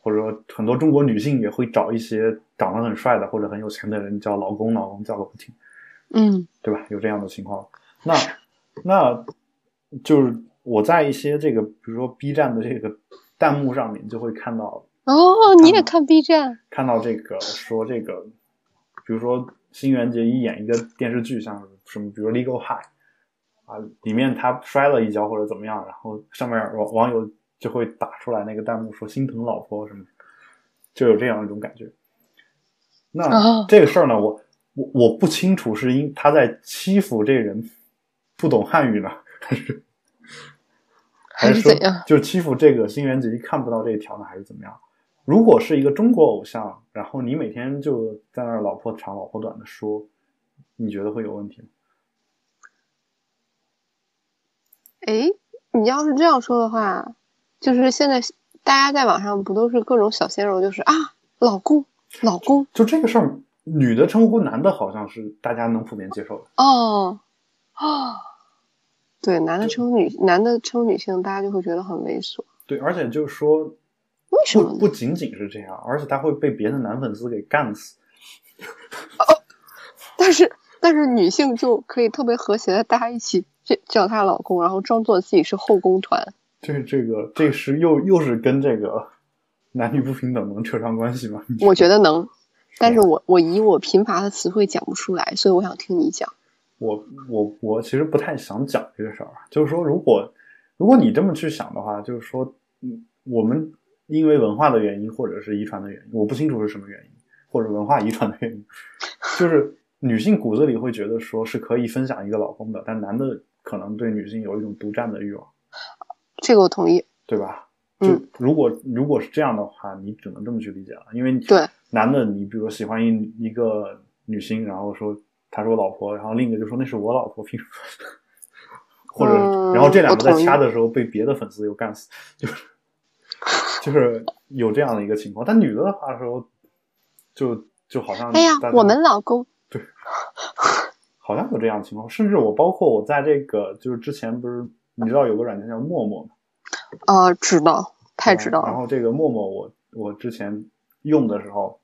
或者说很多中国女性也会找一些长得很帅的或者很有钱的人叫老公，老公叫个不停，嗯对吧？有这样的情况。那那就是我在一些这个，比如说 B 站的这个弹幕上面就会看到哦，你也看 B 站？看到这个说这个，比如说新垣结衣演一个电视剧，像什么，比如《Legal High》啊，里面他摔了一跤或者怎么样，然后上面网网友就会打出来那个弹幕说心疼老婆什么，就有这样一种感觉。那、哦这个事儿呢，我我我不清楚是因他在欺负这人不懂汉语呢，还是 还是说是怎样？就欺负这个新垣结衣看不到这一条呢，还是怎么样？如果是一个中国偶像，然后你每天就在那儿老婆长老婆短的说，你觉得会有问题吗？哎，你要是这样说的话，就是现在大家在网上不都是各种小鲜肉，就是啊，老公，老公，就这个事儿，女的称呼男的好像是大家能普遍接受的。哦，啊，对，男的称女，男的称女性，大家就会觉得很猥琐。对，而且就是说，为什么？不不仅仅是这样，而且他会被别的男粉丝给干死。哦但是但是女性就可以特别和谐的大家一起叫叫她老公，然后装作自己是后宫团。这这个这是又又是跟这个男女不平等能扯上关系吗？我觉得能，但是我我以我贫乏的词汇讲不出来，所以我想听你讲。我我我其实不太想讲这个事儿啊，就是说，如果如果你这么去想的话，就是说，嗯，我们因为文化的原因，或者是遗传的原因，我不清楚是什么原因，或者文化遗传的原因，就是女性骨子里会觉得说是可以分享一个老公的，但男的可能对女性有一种独占的欲望，这个我同意。对吧？嗯就如果如果是这样的话，你只能这么去理解了，因为对男的，你比如说喜欢一一个女星，然后说她是我老婆，然后另一个就说那是我老婆，凭什么？或者，嗯然后这两个在掐的时候被别的粉丝又干死，就是就是有这样的一个情况。但女的的话的时候，就就好像哎呀我们老公 好像有这样的情况，甚至我包括我在这个就是之前不是你知道有个软件叫陌陌吗？啊，知道，太知道了。然后这个陌陌我我之前用的时候，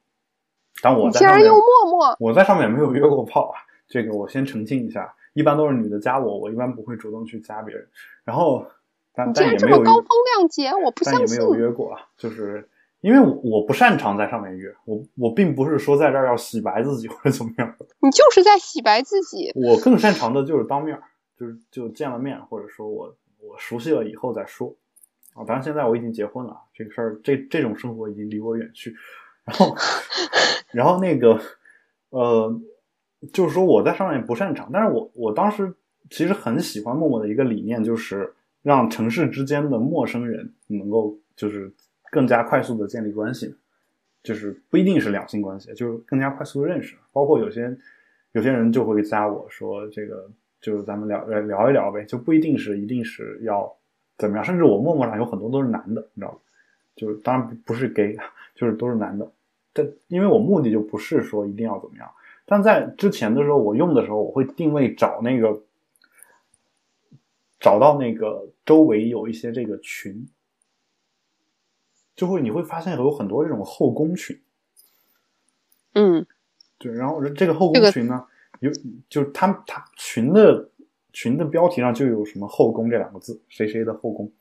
但我在上面竟然用陌陌，我在上面没有约过炮啊，这个我先澄清一下，一般都是女的加我，我一般不会主动去加别人。然后，但你竟但也没有约然这么高风亮节，我不相信。但也没有约过啊，就是因为我我不擅长在上面约，我我并不是说在这儿要洗白自己或者怎么样，你就是在洗白自己。我更擅长的就是当面儿，就是就见了面，或者说我我熟悉了以后再说。啊，当然现在我已经结婚了，这个事儿这这种生活已经离我远去。然后，然后那个呃，就是说我在上面不擅长，但是我我当时其实很喜欢陌陌的一个理念，就是让城市之间的陌生人能够就是更加快速的建立关系，就是不一定是两性关系，就是更加快速的认识。包括有些有些人就会加我说这个，就是咱们聊聊一聊呗，就不一定是一定是要怎么样，甚至我陌陌上有很多都是男的，你知道吗？就是当然不是 gay，就是都是男的。但因为我目的就不是说一定要怎么样，但在之前的时候，我用的时候，我会定位找那个找到那个周围有一些这个群，就会你会发现有很多这种后宫群，嗯，对，然后这个后宫群呢，有就是他们他群的群的标题上就有什么后宫这两个字，谁谁的后宫，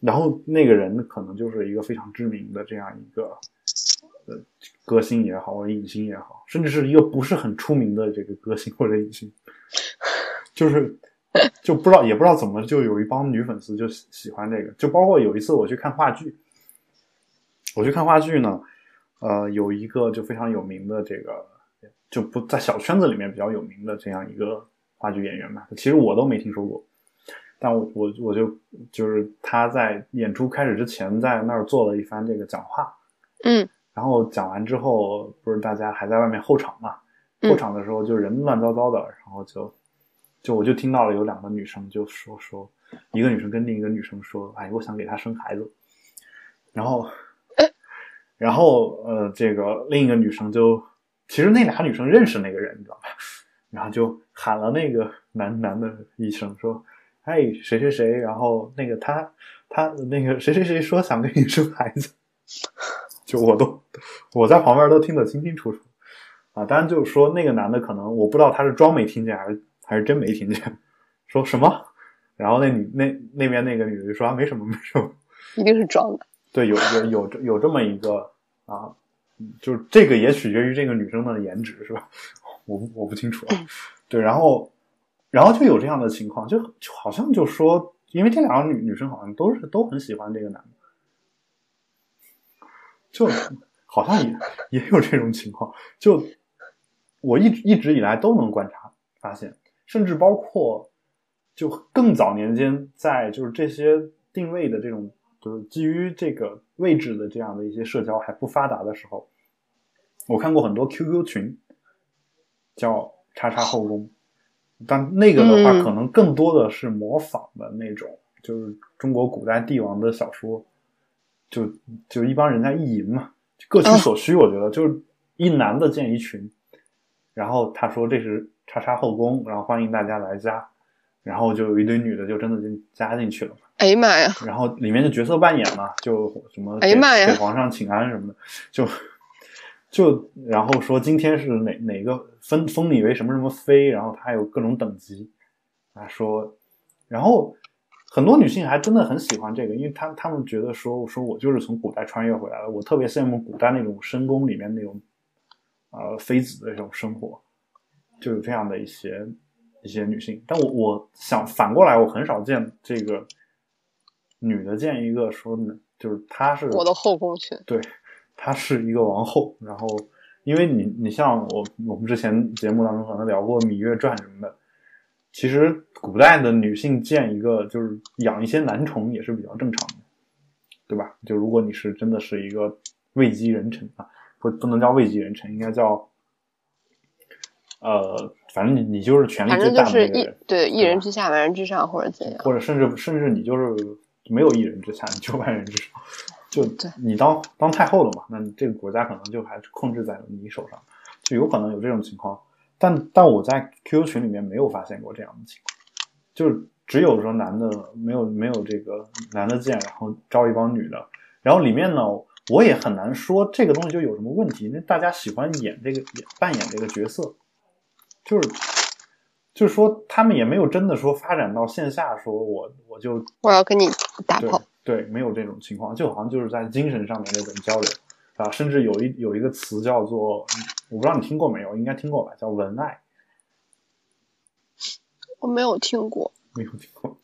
然后那个人可能就是一个非常知名的这样一个呃歌星也好，或者影星也好，甚至是一个不是很出名的这个歌星或者影星，就是 就不知道也不知道怎么就有一帮女粉丝就喜喜欢这个，就包括有一次我去看话剧，我去看话剧呢，呃，有一个就非常有名的这个，就不在小圈子里面比较有名的这样一个话剧演员吧，其实我都没听说过，但我我我就就是他在演出开始之前在那儿做了一番这个讲话，嗯。然后讲完之后，不是大家还在外面候场嘛？嗯。候场的时候就人乱糟糟的，然后就就我就听到了有两个女生就说说，一个女生跟另一个女生说，哎，我想给她生孩子，然后然后呃，这个另一个女生就其实那俩女生认识那个人，你知道吧？然后就喊了那个男 男的一声说，哎，谁谁谁，然后那个他他那个谁谁谁说想给你生孩子。就我都我在旁边都听得清清楚楚啊，当然就是说那个男的可能我不知道他是装没听见还是还是真没听见，说什么？然后那女那那边那个女的就说啊没什么没什么，一定是装的。对，有有有有这么一个啊，嗯就是这个也取决于这个女生的颜值是吧？我不我不清楚啊，对，然后然后就有这样的情况，就就好像就说，因为这两个女女生好像都是都很喜欢这个男的。就好像也也有这种情况，就我一直一直以来都能观察发现，甚至包括就更早年间，在就是这些定位的这种就是基于这个位置的这样的一些社交还不发达的时候，我看过很多 QQ 群，叫“叉叉后宫”，但那个的话嗯可能更多的是模仿的那种，就是中国古代帝王的小说。就就一帮人在意淫嘛，各取所需。我觉得、就是一男的建一群，然后他说这是叉叉后宫，然后欢迎大家来加，然后就有一堆女的就真的就加进去了嘛。哎呀妈呀！然后里面的角色扮演嘛，就什么给哎呀妈呀给皇上请安什么的，就就然后说今天是哪哪个封封你为什么什么妃，然后他还有各种等级啊说，然后很多女性还真的很喜欢这个，因为她她们觉得说说我就是从古代穿越回来的，我特别羡慕古代那种深宫里面那种呃妃子的这种生活，就有这样的一些一些女性。但我我想反过来，我很少见这个女的见一个说呢，就是她是我的后宫群，对，她是一个王后，然后因为你你像我我们之前节目当中可能聊过《芈月传》什么的，其实古代的女性见一个就是养一些男宠也是比较正常的，对吧？就如果你是真的是一个位极人臣啊，不不能叫位极人臣，应该叫呃，反正你你就是权力反最大的那个人，对一人之下万人之上或者怎样。或者甚至甚至你就是没有一人之下，你就万人之上，就你当当太后了嘛，那你这个国家可能就还是控制在你手上，就有可能有这种情况。但但我在 QQ 群里面没有发现过这样的情况，就是只有说男的没有没有这个男的贱，然后招一帮女的，然后里面呢，我也很难说这个东西就有什么问题，那大家喜欢演这个演扮演这个角色，就是就是说他们也没有真的说发展到线下，说我我就我要跟你打对炮，对，没有这种情况，就好像就是在精神上面那种交流啊，甚至有一有一个词叫做，我不知道你听过没有，应该听过吧，叫文爱，我没有听过。没有听过，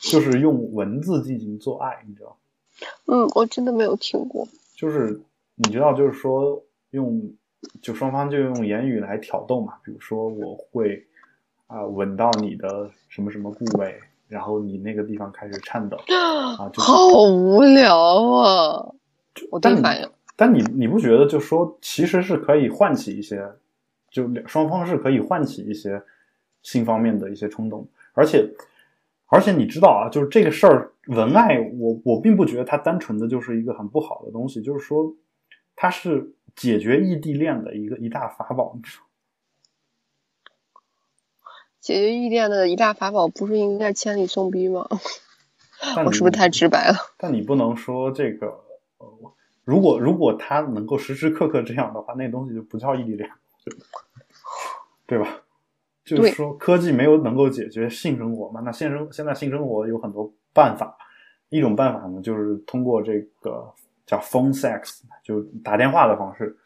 就是用文字进行做爱，你知道，嗯，我真的没有听过。就是你知道，就是说用就双方就用言语来挑逗嘛，比如说我会啊、吻到你的什么什么部位，然后你那个地方开始颤抖啊，就好无聊啊！我但你一反应，但你你不觉得就说其实是可以唤起一些，就两双方是可以唤起一些性方面的一些冲动，而且而且你知道啊，就是这个事儿文爱，我我并不觉得它单纯的就是一个很不好的东西，就是说它是解决异地恋的一个一大法宝，你说？解决异地恋的一大法宝不是应该千里送逼吗？我是不是太直白了？但你不能说这个，呃，如果如果他能够时时刻刻这样的话，那东西就不叫异地恋，对对吧？就是说，科技没有能够解决性生活嘛？那现生现在性生活有很多办法，一种办法呢，就是通过这个叫 phone sex，就打电话的方式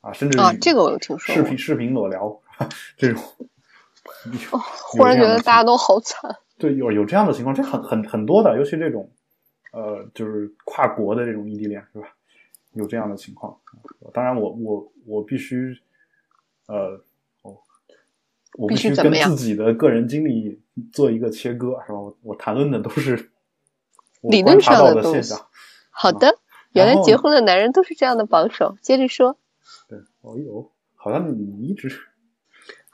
啊，甚至啊，这个我有听说过。视频视频裸聊这种。哦 忽然觉得大家都好惨。对，有有这样的情况，这很很很多的，尤其这种，呃，就是跨国的这种异地恋，是吧？有这样的情况。当然我，我我必须，呃，我我必须须跟自己的个人经历做一个切割，是吧？我我谈论的都是 我理论上的东西的现象。好的，原来结婚的男人都是这样的保守。接着说，对，哦呦，好像你一直，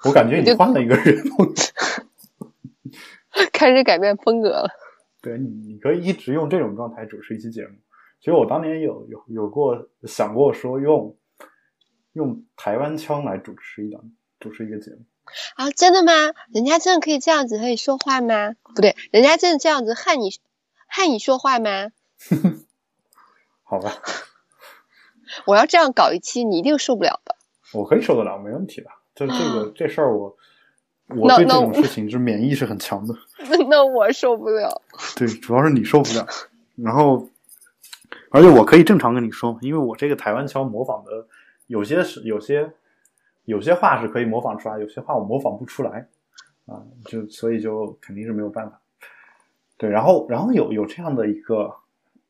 我感觉 你就换了一个人。开始改变风格了。对你，你可以一直用这种状态主持一期节目。其实我当年有有有过想过说用用台湾腔来主持一档主持一个节目。啊，真的吗？人家真的可以这样子和你说话吗？不对，人家真的这样子和你和你说话吗？好吧，我要这样搞一期，你一定受不了的。我可以受得了，没问题的。就这个 这事儿，我我对这种事情是免疫是很强的。那我受不了。对，主要是你受不了。然后，而且我可以正常跟你说，因为我这个台湾腔模仿的有些是有些有些话是可以模仿出来，有些话我模仿不出来啊，就所以就肯定是没有办法。对，然后然后有有这样的一个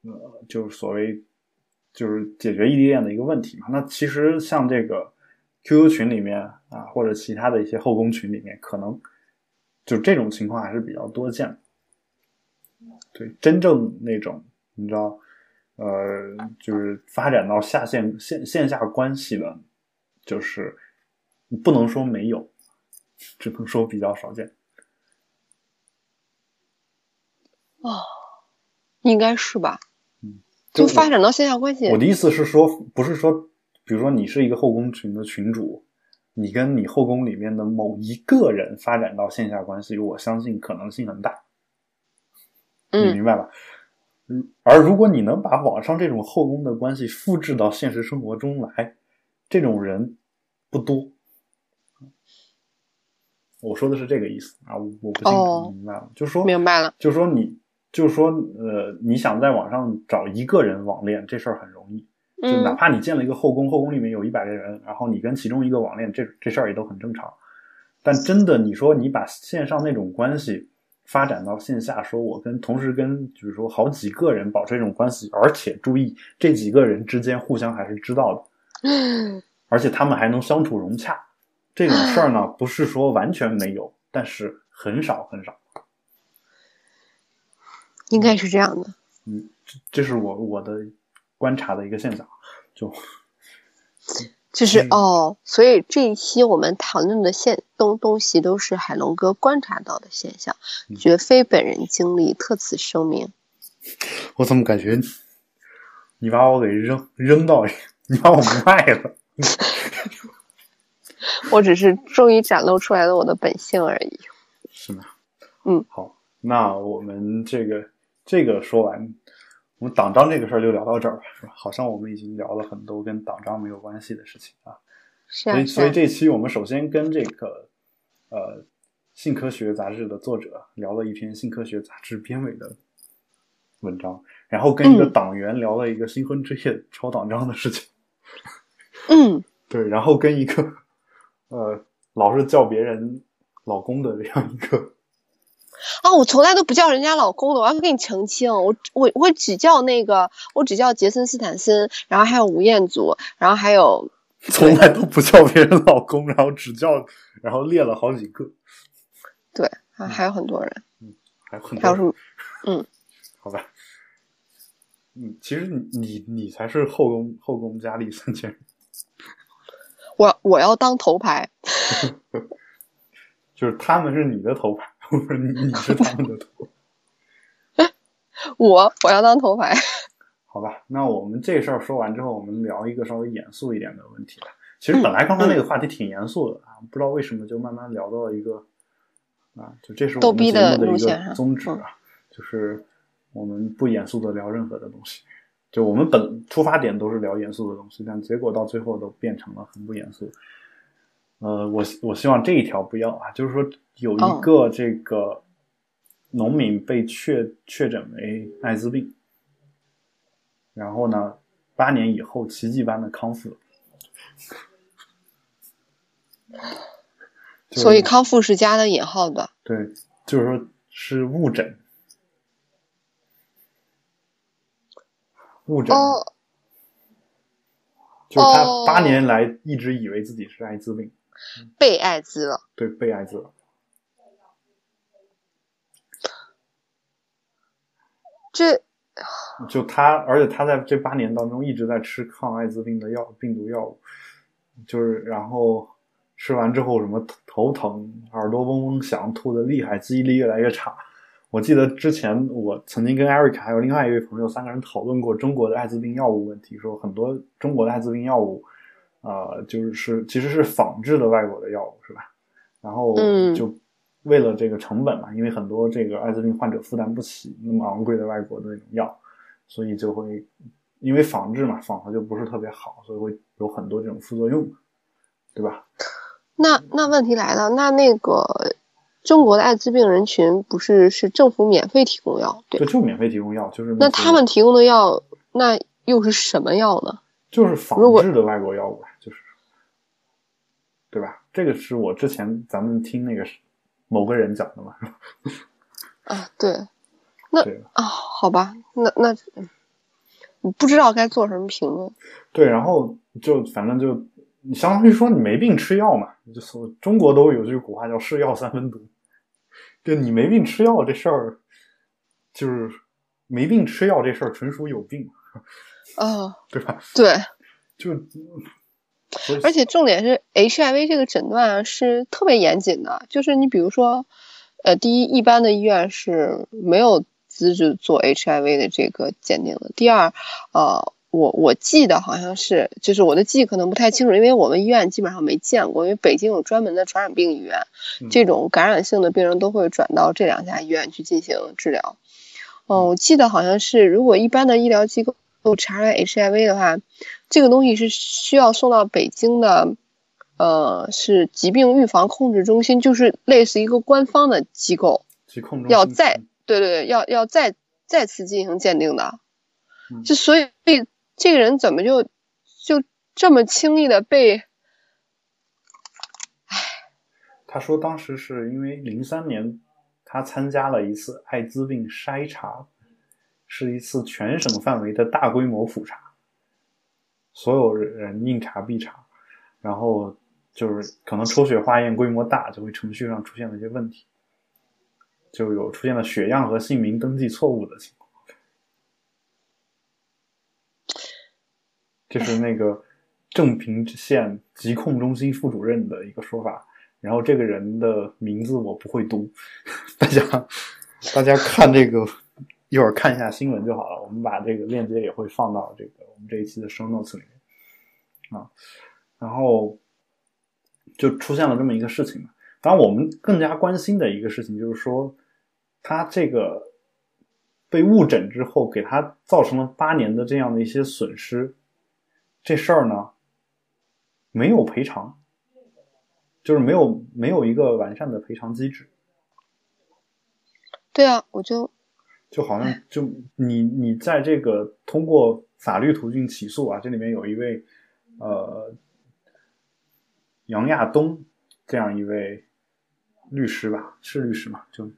呃，就是所谓就是解决异地恋的一个问题嘛。那其实像这个 QQ 群里面啊，或者其他的一些后宫群里面，可能就这种情况还是比较多见。对，真正那种你知道，呃，就是发展到下线线线下关系的，就是不能说没有，只能说比较少见。哦，应该是吧？嗯就发展到线下关系我，的意思是说，不是说，比如说你是一个后宫群的群主，你跟你后宫里面的某一个人发展到线下关系，我相信可能性很大。你嗯，明白吧？嗯，而如果你能把网上这种后宫的关系复制到现实生活中来，这种人不多。我说的是这个意思啊，我我不信哦你明白了，就是说，明白了，就是说你，就是说，呃，你想在网上找一个人网恋，这事儿很容易，就哪嗯，怕你建了一个后宫，后宫里面有一百个人，然后你跟其中一个网恋，这这事儿也都很正常。但真的，你说你把线上那种关系发展到线下，说我跟同时跟比如说好几个人保持这种关系，而且注意这几个人之间互相还是知道的，而且他们还能相处融洽。这种事儿呢，不是说完全没有，但是很少很少。应该是这样的。嗯，这这是我我的观察的一个现象，就就是嗯哦，所以这一期我们讨论的现东东西都是海龙哥观察到的现象，嗯绝非本人经历，特此声明。我怎么感觉你把我给扔扔到，你把我卖了？我只是终于展露出来了我的本性而已。是吗？嗯，好，那我们这个这个说完，我们党章这个事儿就聊到这儿吧，是吧？好像我们已经聊了很多跟党章没有关系的事情啊。是啊，所以，所以这期我们首先跟这个呃性科学杂志的作者聊了一篇性科学杂志编委的文章，然后跟一个嗯党员聊了一个新婚之夜抄党章的事情，嗯，对，然后跟一个呃老是叫别人老公的这样一个，啊，我从来都不叫人家老公的，我要跟你澄清，我我我只叫那个，我只叫杰森斯坦森，然后还有吴彦祖，然后还有 从来都不叫别人老公，然后只叫，然后列了好几个，对，啊还有很多人，嗯还有很多还有什么？好吧。嗯，其实你你你才是后宫后宫佳丽三千人。我我要当头牌 就是他们是你的头牌，不是你你是他们的头。我我要当头牌。好吧，那我们这事儿说完之后，我们聊一个稍微严肃一点的问题吧。其实本来刚才那个话题挺严肃的啊，不知道为什么就慢慢聊到了一个啊，就这是我们节目的一个宗旨啊，就是我们不严肃的聊任何的东西。就我们本出发点都是聊严肃的东西，但结果到最后都变成了很不严肃。呃，我我希望这一条不要啊，就是说有哦一个这个农民被确确诊为艾滋病，然后呢，八年以后奇迹般的康复了。所以康复是加了引号的。对，就是说是误诊，误诊，哦就是他哦八年来一直以为自己是艾滋病，被艾滋了。对，被艾滋了。这就他，而且他在这八年当中一直在吃抗艾滋病的药病毒药物，就是然后吃完之后什么头疼、耳朵嗡嗡响、吐的厉害、记忆力越来越差。我记得之前我曾经跟 Eric 还有另外一位朋友三个人讨论过中国的艾滋病药物问题，说很多中国的艾滋病药物，呃，就是其实是仿制的外国的药物，是吧？然后嗯就为了这个成本嘛，因为很多这个艾滋病患者负担不起那么昂贵的外国的那种药，所以就会因为仿制嘛，仿的就不是特别好，所以会有很多这种副作用，对吧？那那问题来了，那那个中国的艾滋病人群不是是政府免费提供药，对对，就免费提供药，就是那他们提供的药，那又是什么药呢？就是仿制的外国药物，就是对吧？这个是我之前咱们听那个某个人讲的嘛，啊，对，那对啊，好吧，那那不知道该做什么评论。对，然后就反正就你相当于说你没病吃药嘛，就是中国都有句古话叫“是药三分毒”，就你没病吃药这事儿，就是没病吃药这事儿纯属有病，啊，对吧？对，就而且重点是 HIV 这个诊断啊是特别严谨的，就是你比如说，呃，第一，一般的医院是没有资质做 HIV 的这个鉴定的；第二，呃，我我记得好像是，就是我的记忆可能不太清楚，因为我们医院基本上没见过，因为北京有专门的传染病医院，嗯这种感染性的病人都会转到这两家医院去进行治疗。嗯，我记得好像是，如果一般的医疗机构查出来 HIV 的话，这个东西是需要送到北京的，呃，是疾病预防控制中心，就是类似一个官方的机构，疾控要再对对对，要要再再次进行鉴定的。嗯就所以这个人怎么就就这么轻易的被他说当时是因为零三年他参加了一次艾滋病筛查，是一次全省范围的大规模普查，所有人应查必查，然后就是可能抽血化验规模大，就会程序上出现了一些问题，就有出现了血样和姓名登记错误的情况。就是那个正平县疾控中心副主任的一个说法。然后这个人的名字我不会读，大家大家看这个一会儿看一下新闻就好了。我们把这个链接也会放到这个我们这一期的 show notes 里面啊。然后就出现了这么一个事情嘛。当然，我们更加关心的一个事情就是说，他这个被误诊之后，给他造成了八年的这样的一些损失，这事儿呢没有赔偿。就是没有没有一个完善的赔偿机制。对啊，我就就好像就你你在这个通过法律途径起诉啊，这里面有一位呃杨亚东这样一位律师吧，是律师嘛？就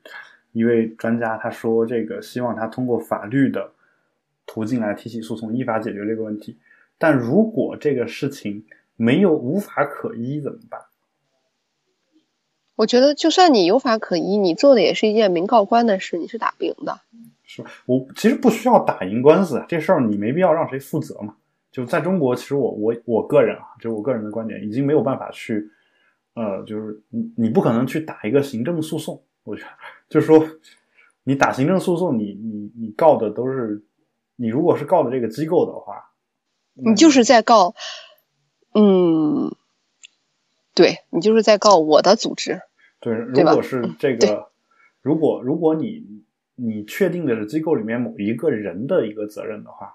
一位专家，他说这个希望他通过法律的途径来提起诉讼，依法解决这个问题。但如果这个事情没有无法可依怎么办？我觉得，就算你有法可依，你做的也是一件民告官的事，你是打不赢的。是我其实不需要打赢官司，这事儿你没必要让谁负责嘛。就在中国，其实我我我个人啊，这是我个人的观点，已经没有办法去，呃，就是你你不可能去打一个行政诉讼。我觉得，就是说，你打行政诉讼，你你你告的都是，你如果是告的这个机构的话，你就是在告，嗯。对你就是在告我的组织，对，如果是这个，如果如果你你确定的是机构里面某一个人的一个责任的话，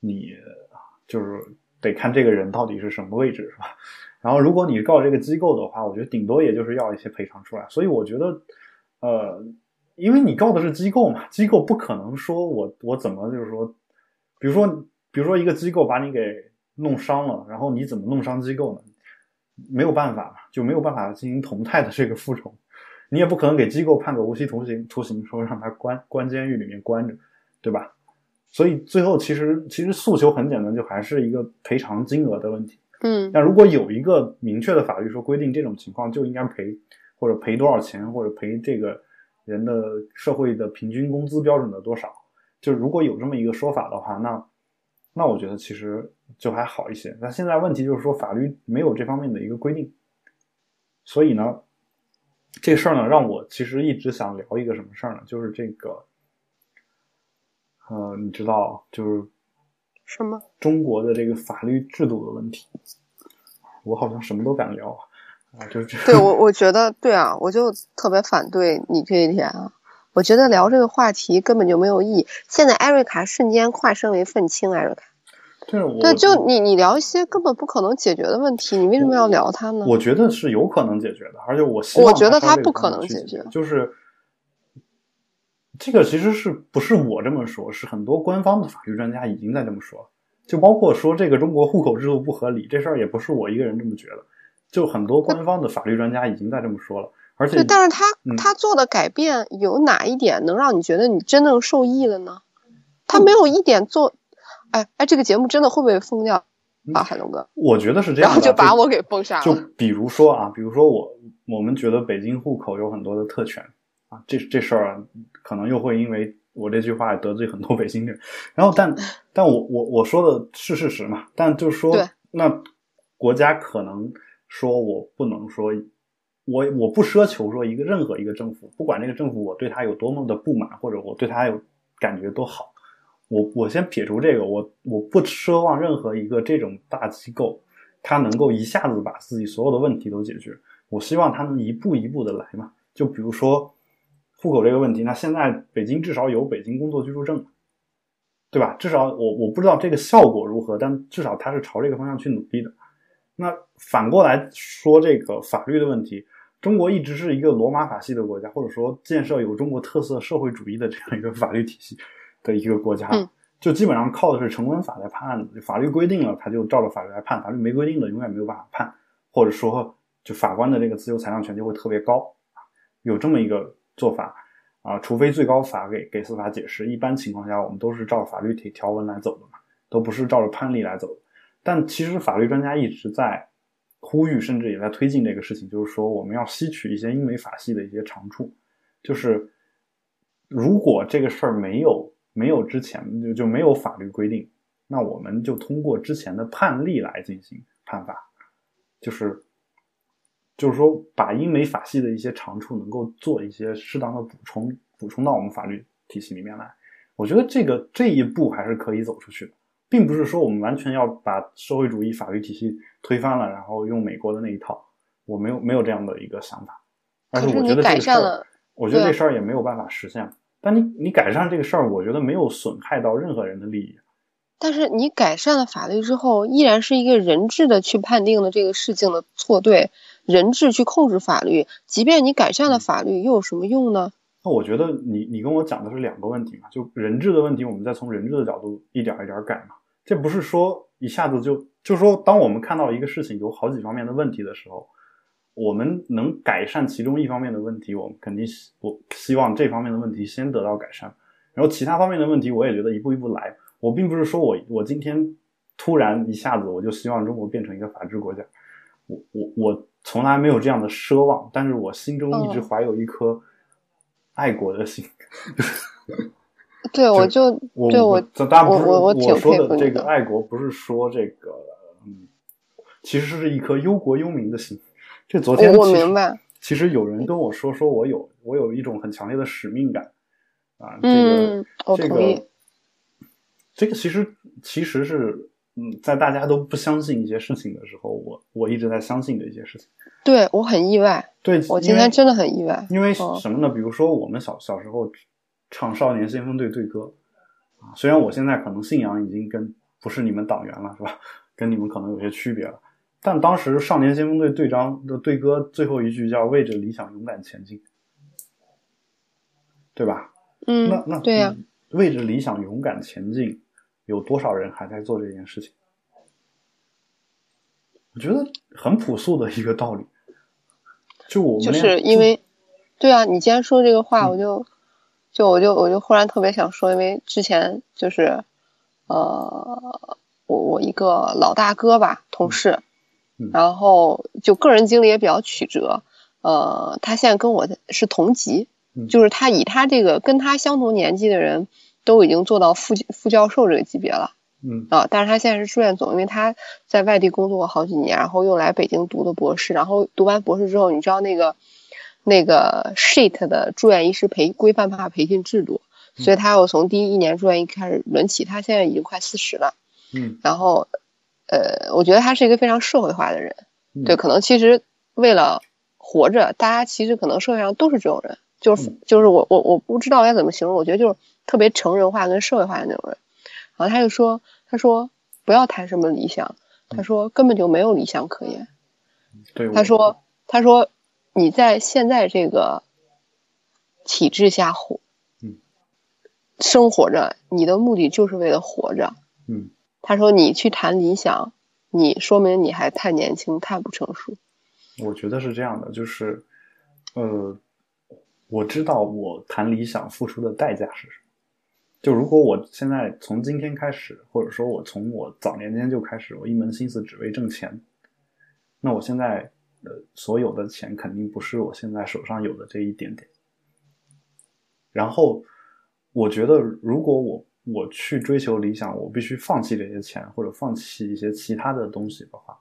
你就是得看这个人到底是什么位置，是吧？然后如果你告这个机构的话，我觉得顶多也就是要一些赔偿出来。所以我觉得，呃，因为你告的是机构嘛，机构不可能说我我怎么就是说，比如说比如说一个机构把你给弄伤了，然后你怎么弄伤机构呢？没有办法，就没有办法进行同态的这个复仇，你也不可能给机构判个无期徒刑，徒刑说让他关关监狱里面关着，对吧？所以最后其实其实诉求很简单，就还是一个赔偿金额的问题。嗯，但如果有一个明确的法律说规定这种情况就应该赔，或者赔多少钱，或者赔这个人的社会的平均工资标准的多少，就是如果有这么一个说法的话，那。那我觉得其实就还好一些。那现在问题就是说法律没有这方面的一个规定，所以呢，这事儿呢让我其实一直想聊一个什么事儿呢？就是这个，呃，你知道，就是什么？中国的这个法律制度的问题。我好像什么都敢聊啊，就是对我 我觉得对啊，我就特别反对你这一点啊。我觉得聊这个话题根本就没有意义。现在艾瑞卡瞬间化身为愤青，艾瑞卡。对，对，就你你聊一些根本不可能解决的问题，你为什么要聊它呢？我觉得是有可能解决的，而且我希望我觉得它不可能解决。就是这个其实是不是我这么说，是很多官方的法律专家已经在这么说，就包括说这个中国户口制度不合理这事儿，也不是我一个人这么觉得，就很多官方的法律专家已经在这么说了。而且，但是他他做的改变有哪一点能让你觉得你真正受益了呢？他没有一点做，哎哎，这个节目真的会不会封掉啊，海龙哥？我觉得是这样，然后就把我给封杀了。就比如说啊，比如说我我们觉得北京户口有很多的特权啊，这这事儿可能又会因为我这句话得罪很多北京人。然后，但但我我我说的是事实嘛？但就是说，那国家可能说我不能说。我我不奢求说一个任何一个政府，不管这个政府我对他有多么的不满，或者我对他有感觉多好，我我先撇除这个，我我不奢望任何一个这种大机构，它能够一下子把自己所有的问题都解决。我希望它能一步一步的来嘛。就比如说户口这个问题，那现在北京至少有北京工作居住证，对吧？至少我我不知道这个效果如何，但至少它是朝这个方向去努力的。那反过来说这个法律的问题。中国一直是一个罗马法系的国家，或者说建设有中国特色社会主义的这样一个法律体系的一个国家，就基本上靠的是成文法来判案子。法律规定了，他就照着法律来判；法律没规定的，永远没有办法判。或者说，就法官的这个自由裁量权就会特别高有这么一个做法啊，除非最高法给给司法解释，一般情况下我们都是照法律条条文来走的嘛，都不是照着判例来走。但其实法律专家一直在呼吁，甚至也在推进这个事情，就是说我们要吸取一些英美法系的一些长处，就是如果这个事儿没有没有之前就就没有法律规定，那我们就通过之前的判例来进行判罚，就是就是说把英美法系的一些长处能够做一些适当的补充，补充到我们法律体系里面来。我觉得这个这一步还是可以走出去的，并不是说我们完全要把社会主义法律体系推翻了，然后用美国的那一套。我没有没有这样的一个想法，而且我觉得这个事儿，我觉得这事儿也没有办法实现。但你你改善这个事儿，我觉得没有损害到任何人的利益。但是你改善了法律之后，依然是一个人质的去判定的这个事情的错对，人质去控制法律。即便你改善了法律，又有什么用呢？那我觉得你你跟我讲的是两个问题嘛，就人质的问题，我们再从人质的角度一点一点改嘛。这不是说一下子就就是说，当我们看到一个事情有好几方面的问题的时候，我们能改善其中一方面的问题，我们肯定我希望这方面的问题先得到改善，然后其他方面的问题，我也觉得一步一步来。我并不是说我我今天突然一下子我就希望中国变成一个法治国家，我我我从来没有这样的奢望，但是我心中一直怀有一颗。爱国的心，对我就对我当然不是我我说的这个爱国，不是说这个嗯，其实是一颗忧国忧民的心。这昨天我明白，其实有人跟我说，说我有我有一种很强烈的使命感啊。这个这个这个其实其实是嗯，在大家都不相信一些事情的时候，我我一直在相信的一些事情。对我很意外，对我今天真的很意外。因为什么呢？比如说我们小小时候唱《少年先锋队队歌》啊，虽然我现在可能信仰已经跟不是你们党员了，是吧？跟你们可能有些区别了，但当时《少年先锋队》队长的队歌最后一句叫“为着理想勇敢前进”，对吧？嗯，那那对呀，为着理想勇敢前进，有多少人还在做这件事情？我觉得很朴素的一个道理，就我们就是因为，对啊，你既然说这个话，我就，就我就我就忽然特别想说，因为之前就是，呃，我我一个老大哥吧，同事，然后就个人经历也比较曲折，呃，他现在跟我是同级，就是他以他这个跟他相同年纪的人都已经做到副副教授这个级别了。嗯。啊，但是他现在是住院总，因为他在外地工作过好几年，然后又来北京读的博士，然后读完博士之后，你知道那个那个 sheet 的住院医师培规范化培训制度，所以他又从第一年住院医开始轮起，他现在已经快四十了，嗯，然后呃，我觉得他是一个非常社会化的人，对，可能其实为了活着，大家其实可能社会上都是这种人，就是就是我我我不知道该怎么形容，我觉得就是特别成人化跟社会化的那种人。然后他就说：“他说不要谈什么理想，他说根本就没有理想可言。他说他说你在现在这个体制下活，嗯，生活着，你的目的就是为了活着。嗯，他说你去谈理想，你说明你还太年轻，太不成熟。我觉得是这样的，就是呃，我知道我谈理想付出的代价是什么。”就如果我现在从今天开始，或者说我从我早年间就开始，我一门心思只为挣钱，那我现在呃所有的钱肯定不是我现在手上有的这一点点。然后我觉得，如果我我去追求理想，我必须放弃这些钱，或者放弃一些其他的东西的话，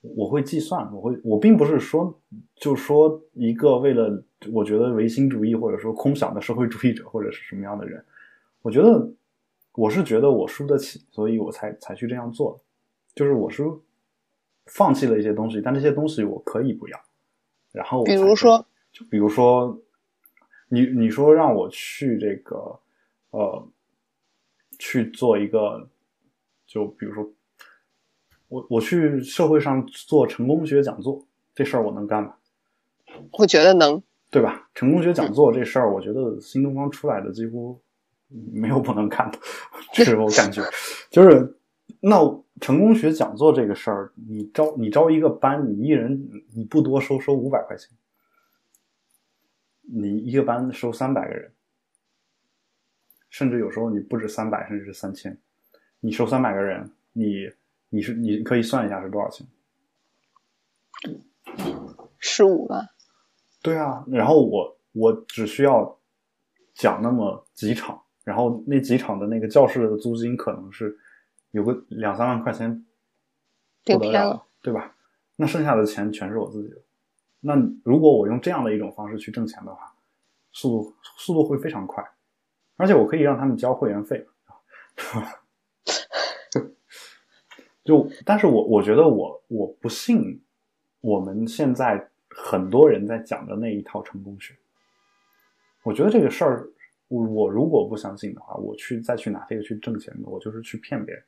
我会计算，我会我并不是说就说一个为了我觉得唯心主义或者说空想的社会主义者或者是什么样的人。我觉得我是觉得我输得起，所以我才才去这样做。就是我是放弃了一些东西，但这些东西我可以不要。然后比如说，就比如说，你你说让我去这个呃去做一个，就比如说我我去社会上做成功学讲座，这事儿我能干吗？我觉得能，对吧？成功学讲座这事儿，我觉得新东方出来的几乎。没有不能干的，这是我感觉，就是那成功学讲座这个事儿，你招你招一个班，你一人你不多收收五百块钱，你一个班收三百个人，甚至有时候你不止三百，甚至是三千，你收三百个人，你你是你可以算一下是多少钱？十五万。对啊，然后我我只需要讲那么几场，然后那几场的那个教室的租金可能是有个两三万块钱，不得了顶天了，对吧？那剩下的钱全是我自己的。那如果我用这样的一种方式去挣钱的话，速度速度会非常快，而且我可以让他们交会员费，就但是我我觉得我我不信我们现在很多人在讲的那一套成功学。我觉得这个事儿，我我如果不相信的话，我去再去拿这个去挣钱的，我就是去骗别人。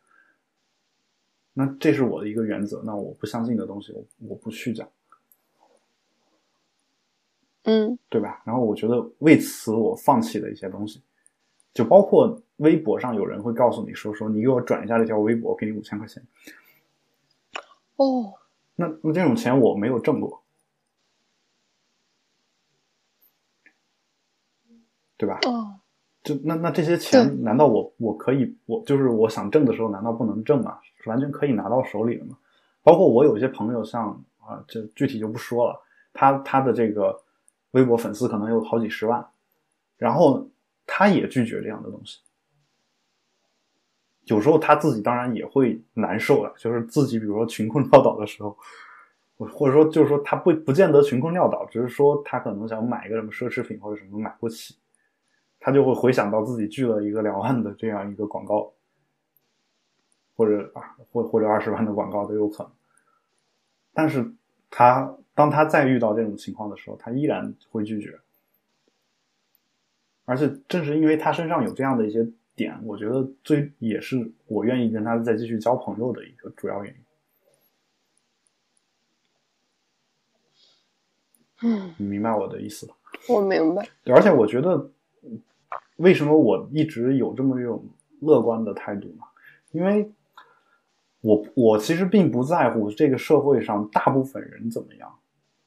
那这是我的一个原则。那我不相信的东西，我我不去讲，嗯对吧？然后我觉得为此我放弃了一些东西，就包括微博上有人会告诉你说说你给我转一下这条微博，我给你五千块钱。哦，那那这种钱我没有挣过，对吧？哦，就那那这些钱，难道我我可以我就是我想挣的时候，难道不能挣吗？完全可以拿到手里的吗？包括我有一些朋友像，啊，这具体就不说了，他他的这个微博粉丝可能有好几十万，然后他也拒绝这样的东西。有时候他自己当然也会难受了，就是自己比如说穷困潦倒的时候，或或者说就是说他不不见得穷困潦倒，只是说他可能想买一个什么奢侈品或者什么买不起，他就会回想到自己拒了一个两万的这样一个广告，或者啊或或者二十万的广告都有可能。但是他当他再遇到这种情况的时候，他依然会拒绝。而且正是因为他身上有这样的一些点，我觉得最也是我愿意跟他再继续交朋友的一个主要原因。嗯，你明白我的意思吧？我明白。对，而且我觉得，嗯为什么我一直有这么一种乐观的态度呢？因为我我其实并不在乎这个社会上大部分人怎么样，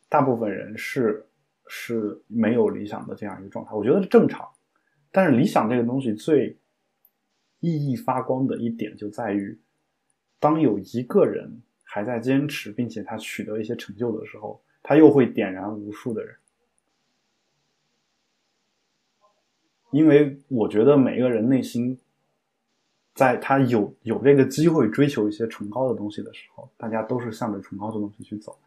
大部分人是是没有理想的这样一个状态，我觉得正常。但是理想这个东西最熠熠发光的一点就在于，当有一个人还在坚持，并且他取得一些成就的时候，他又会点燃无数的人。因为我觉得每一个人内心，在他有有这个机会追求一些崇高的东西的时候，大家都是向着崇高的东西去走。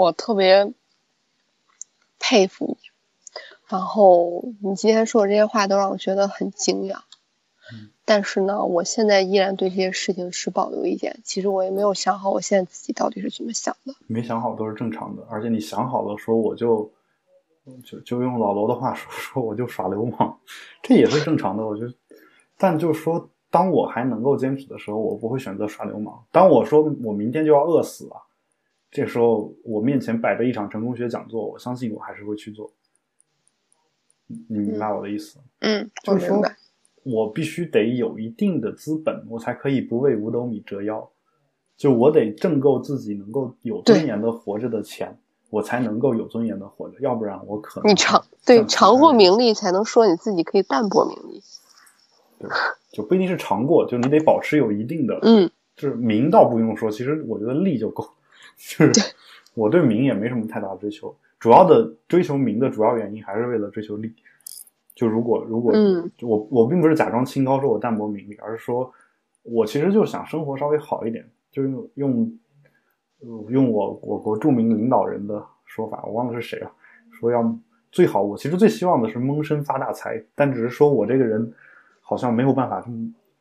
我特别佩服你，然后你今天说的这些话都让我觉得很惊讶。嗯但是呢，我现在依然对这些事情持保留意见。其实我也没有想好我现在自己到底是怎么想的。没想好都是正常的，而且你想好了说我就就就用老罗的话说说我就耍流氓，这也是正常的。我觉得，但就是说，当我还能够坚持的时候，我不会选择耍流氓。当我说我明天就要饿死了，这时候我面前摆着一场成功学讲座，我相信我还是会去做。你你明白我的意思？嗯，就是我必须得有一定的资本，我才可以不为五斗米折腰。就我得挣够自己能够有尊严的活着的钱，我才能够有尊严的活着，要不然我可能你尝对尝过名利，才能说你自己可以淡泊名利。对吧？就不一定是尝过，就你得保持有一定的，嗯，就是名倒不用说，其实我觉得利就够。就是我对名也没什么太大追求，主要的追求名的主要原因还是为了追求利。就如果如果，嗯。我我并不是假装清高说我淡泊名利，而是说我其实就是想生活稍微好一点，就用用呃用我我国著名领导人的说法，我忘了是谁了，说要最好，我其实最希望的是闷声发大财，但只是说我这个人好像没有办法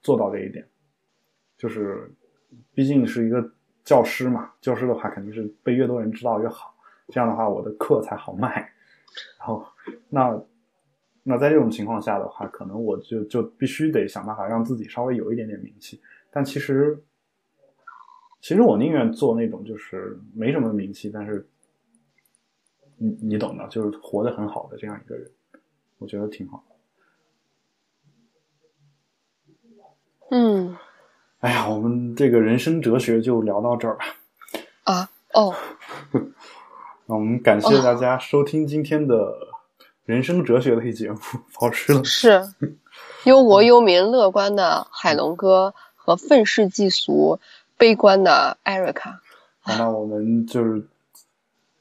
做到这一点，就是毕竟是一个教师嘛，教师的话肯定是被越多人知道越好，这样的话我的课才好卖，然后那那在这种情况下的话，可能我就就必须得想办法让自己稍微有一点点名气，但其实其实我宁愿做那种就是没什么名气，但是你你懂的，就是活得很好的这样一个人，我觉得挺好。嗯。哎呀，我们这个人生哲学就聊到这儿吧。啊哦，那我们感谢大家收听今天的人生哲学类节目，保持了是忧国忧民、乐观的海龙哥和愤世嫉俗、悲观的艾瑞卡。好，那我们就是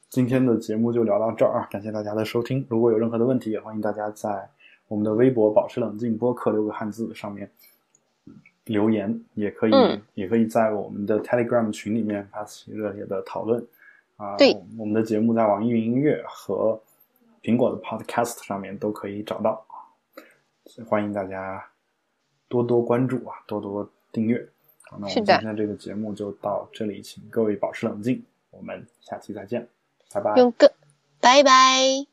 今天的节目就聊到这儿，感谢大家的收听。如果有任何的问题，也欢迎大家在我们的微博“保持冷静播客”六个汉字上面留言，也可以，嗯也可以在我们的 Telegram 群里面发起热烈的讨论。啊、对，我们的节目在网易云音乐和苹果的 Podcast 上面都可以找到，欢迎大家多多关注啊，多多订阅。好，那我们今天这个节目就到这里，请各位保持冷静，我们下期再见，拜拜。用个，拜拜。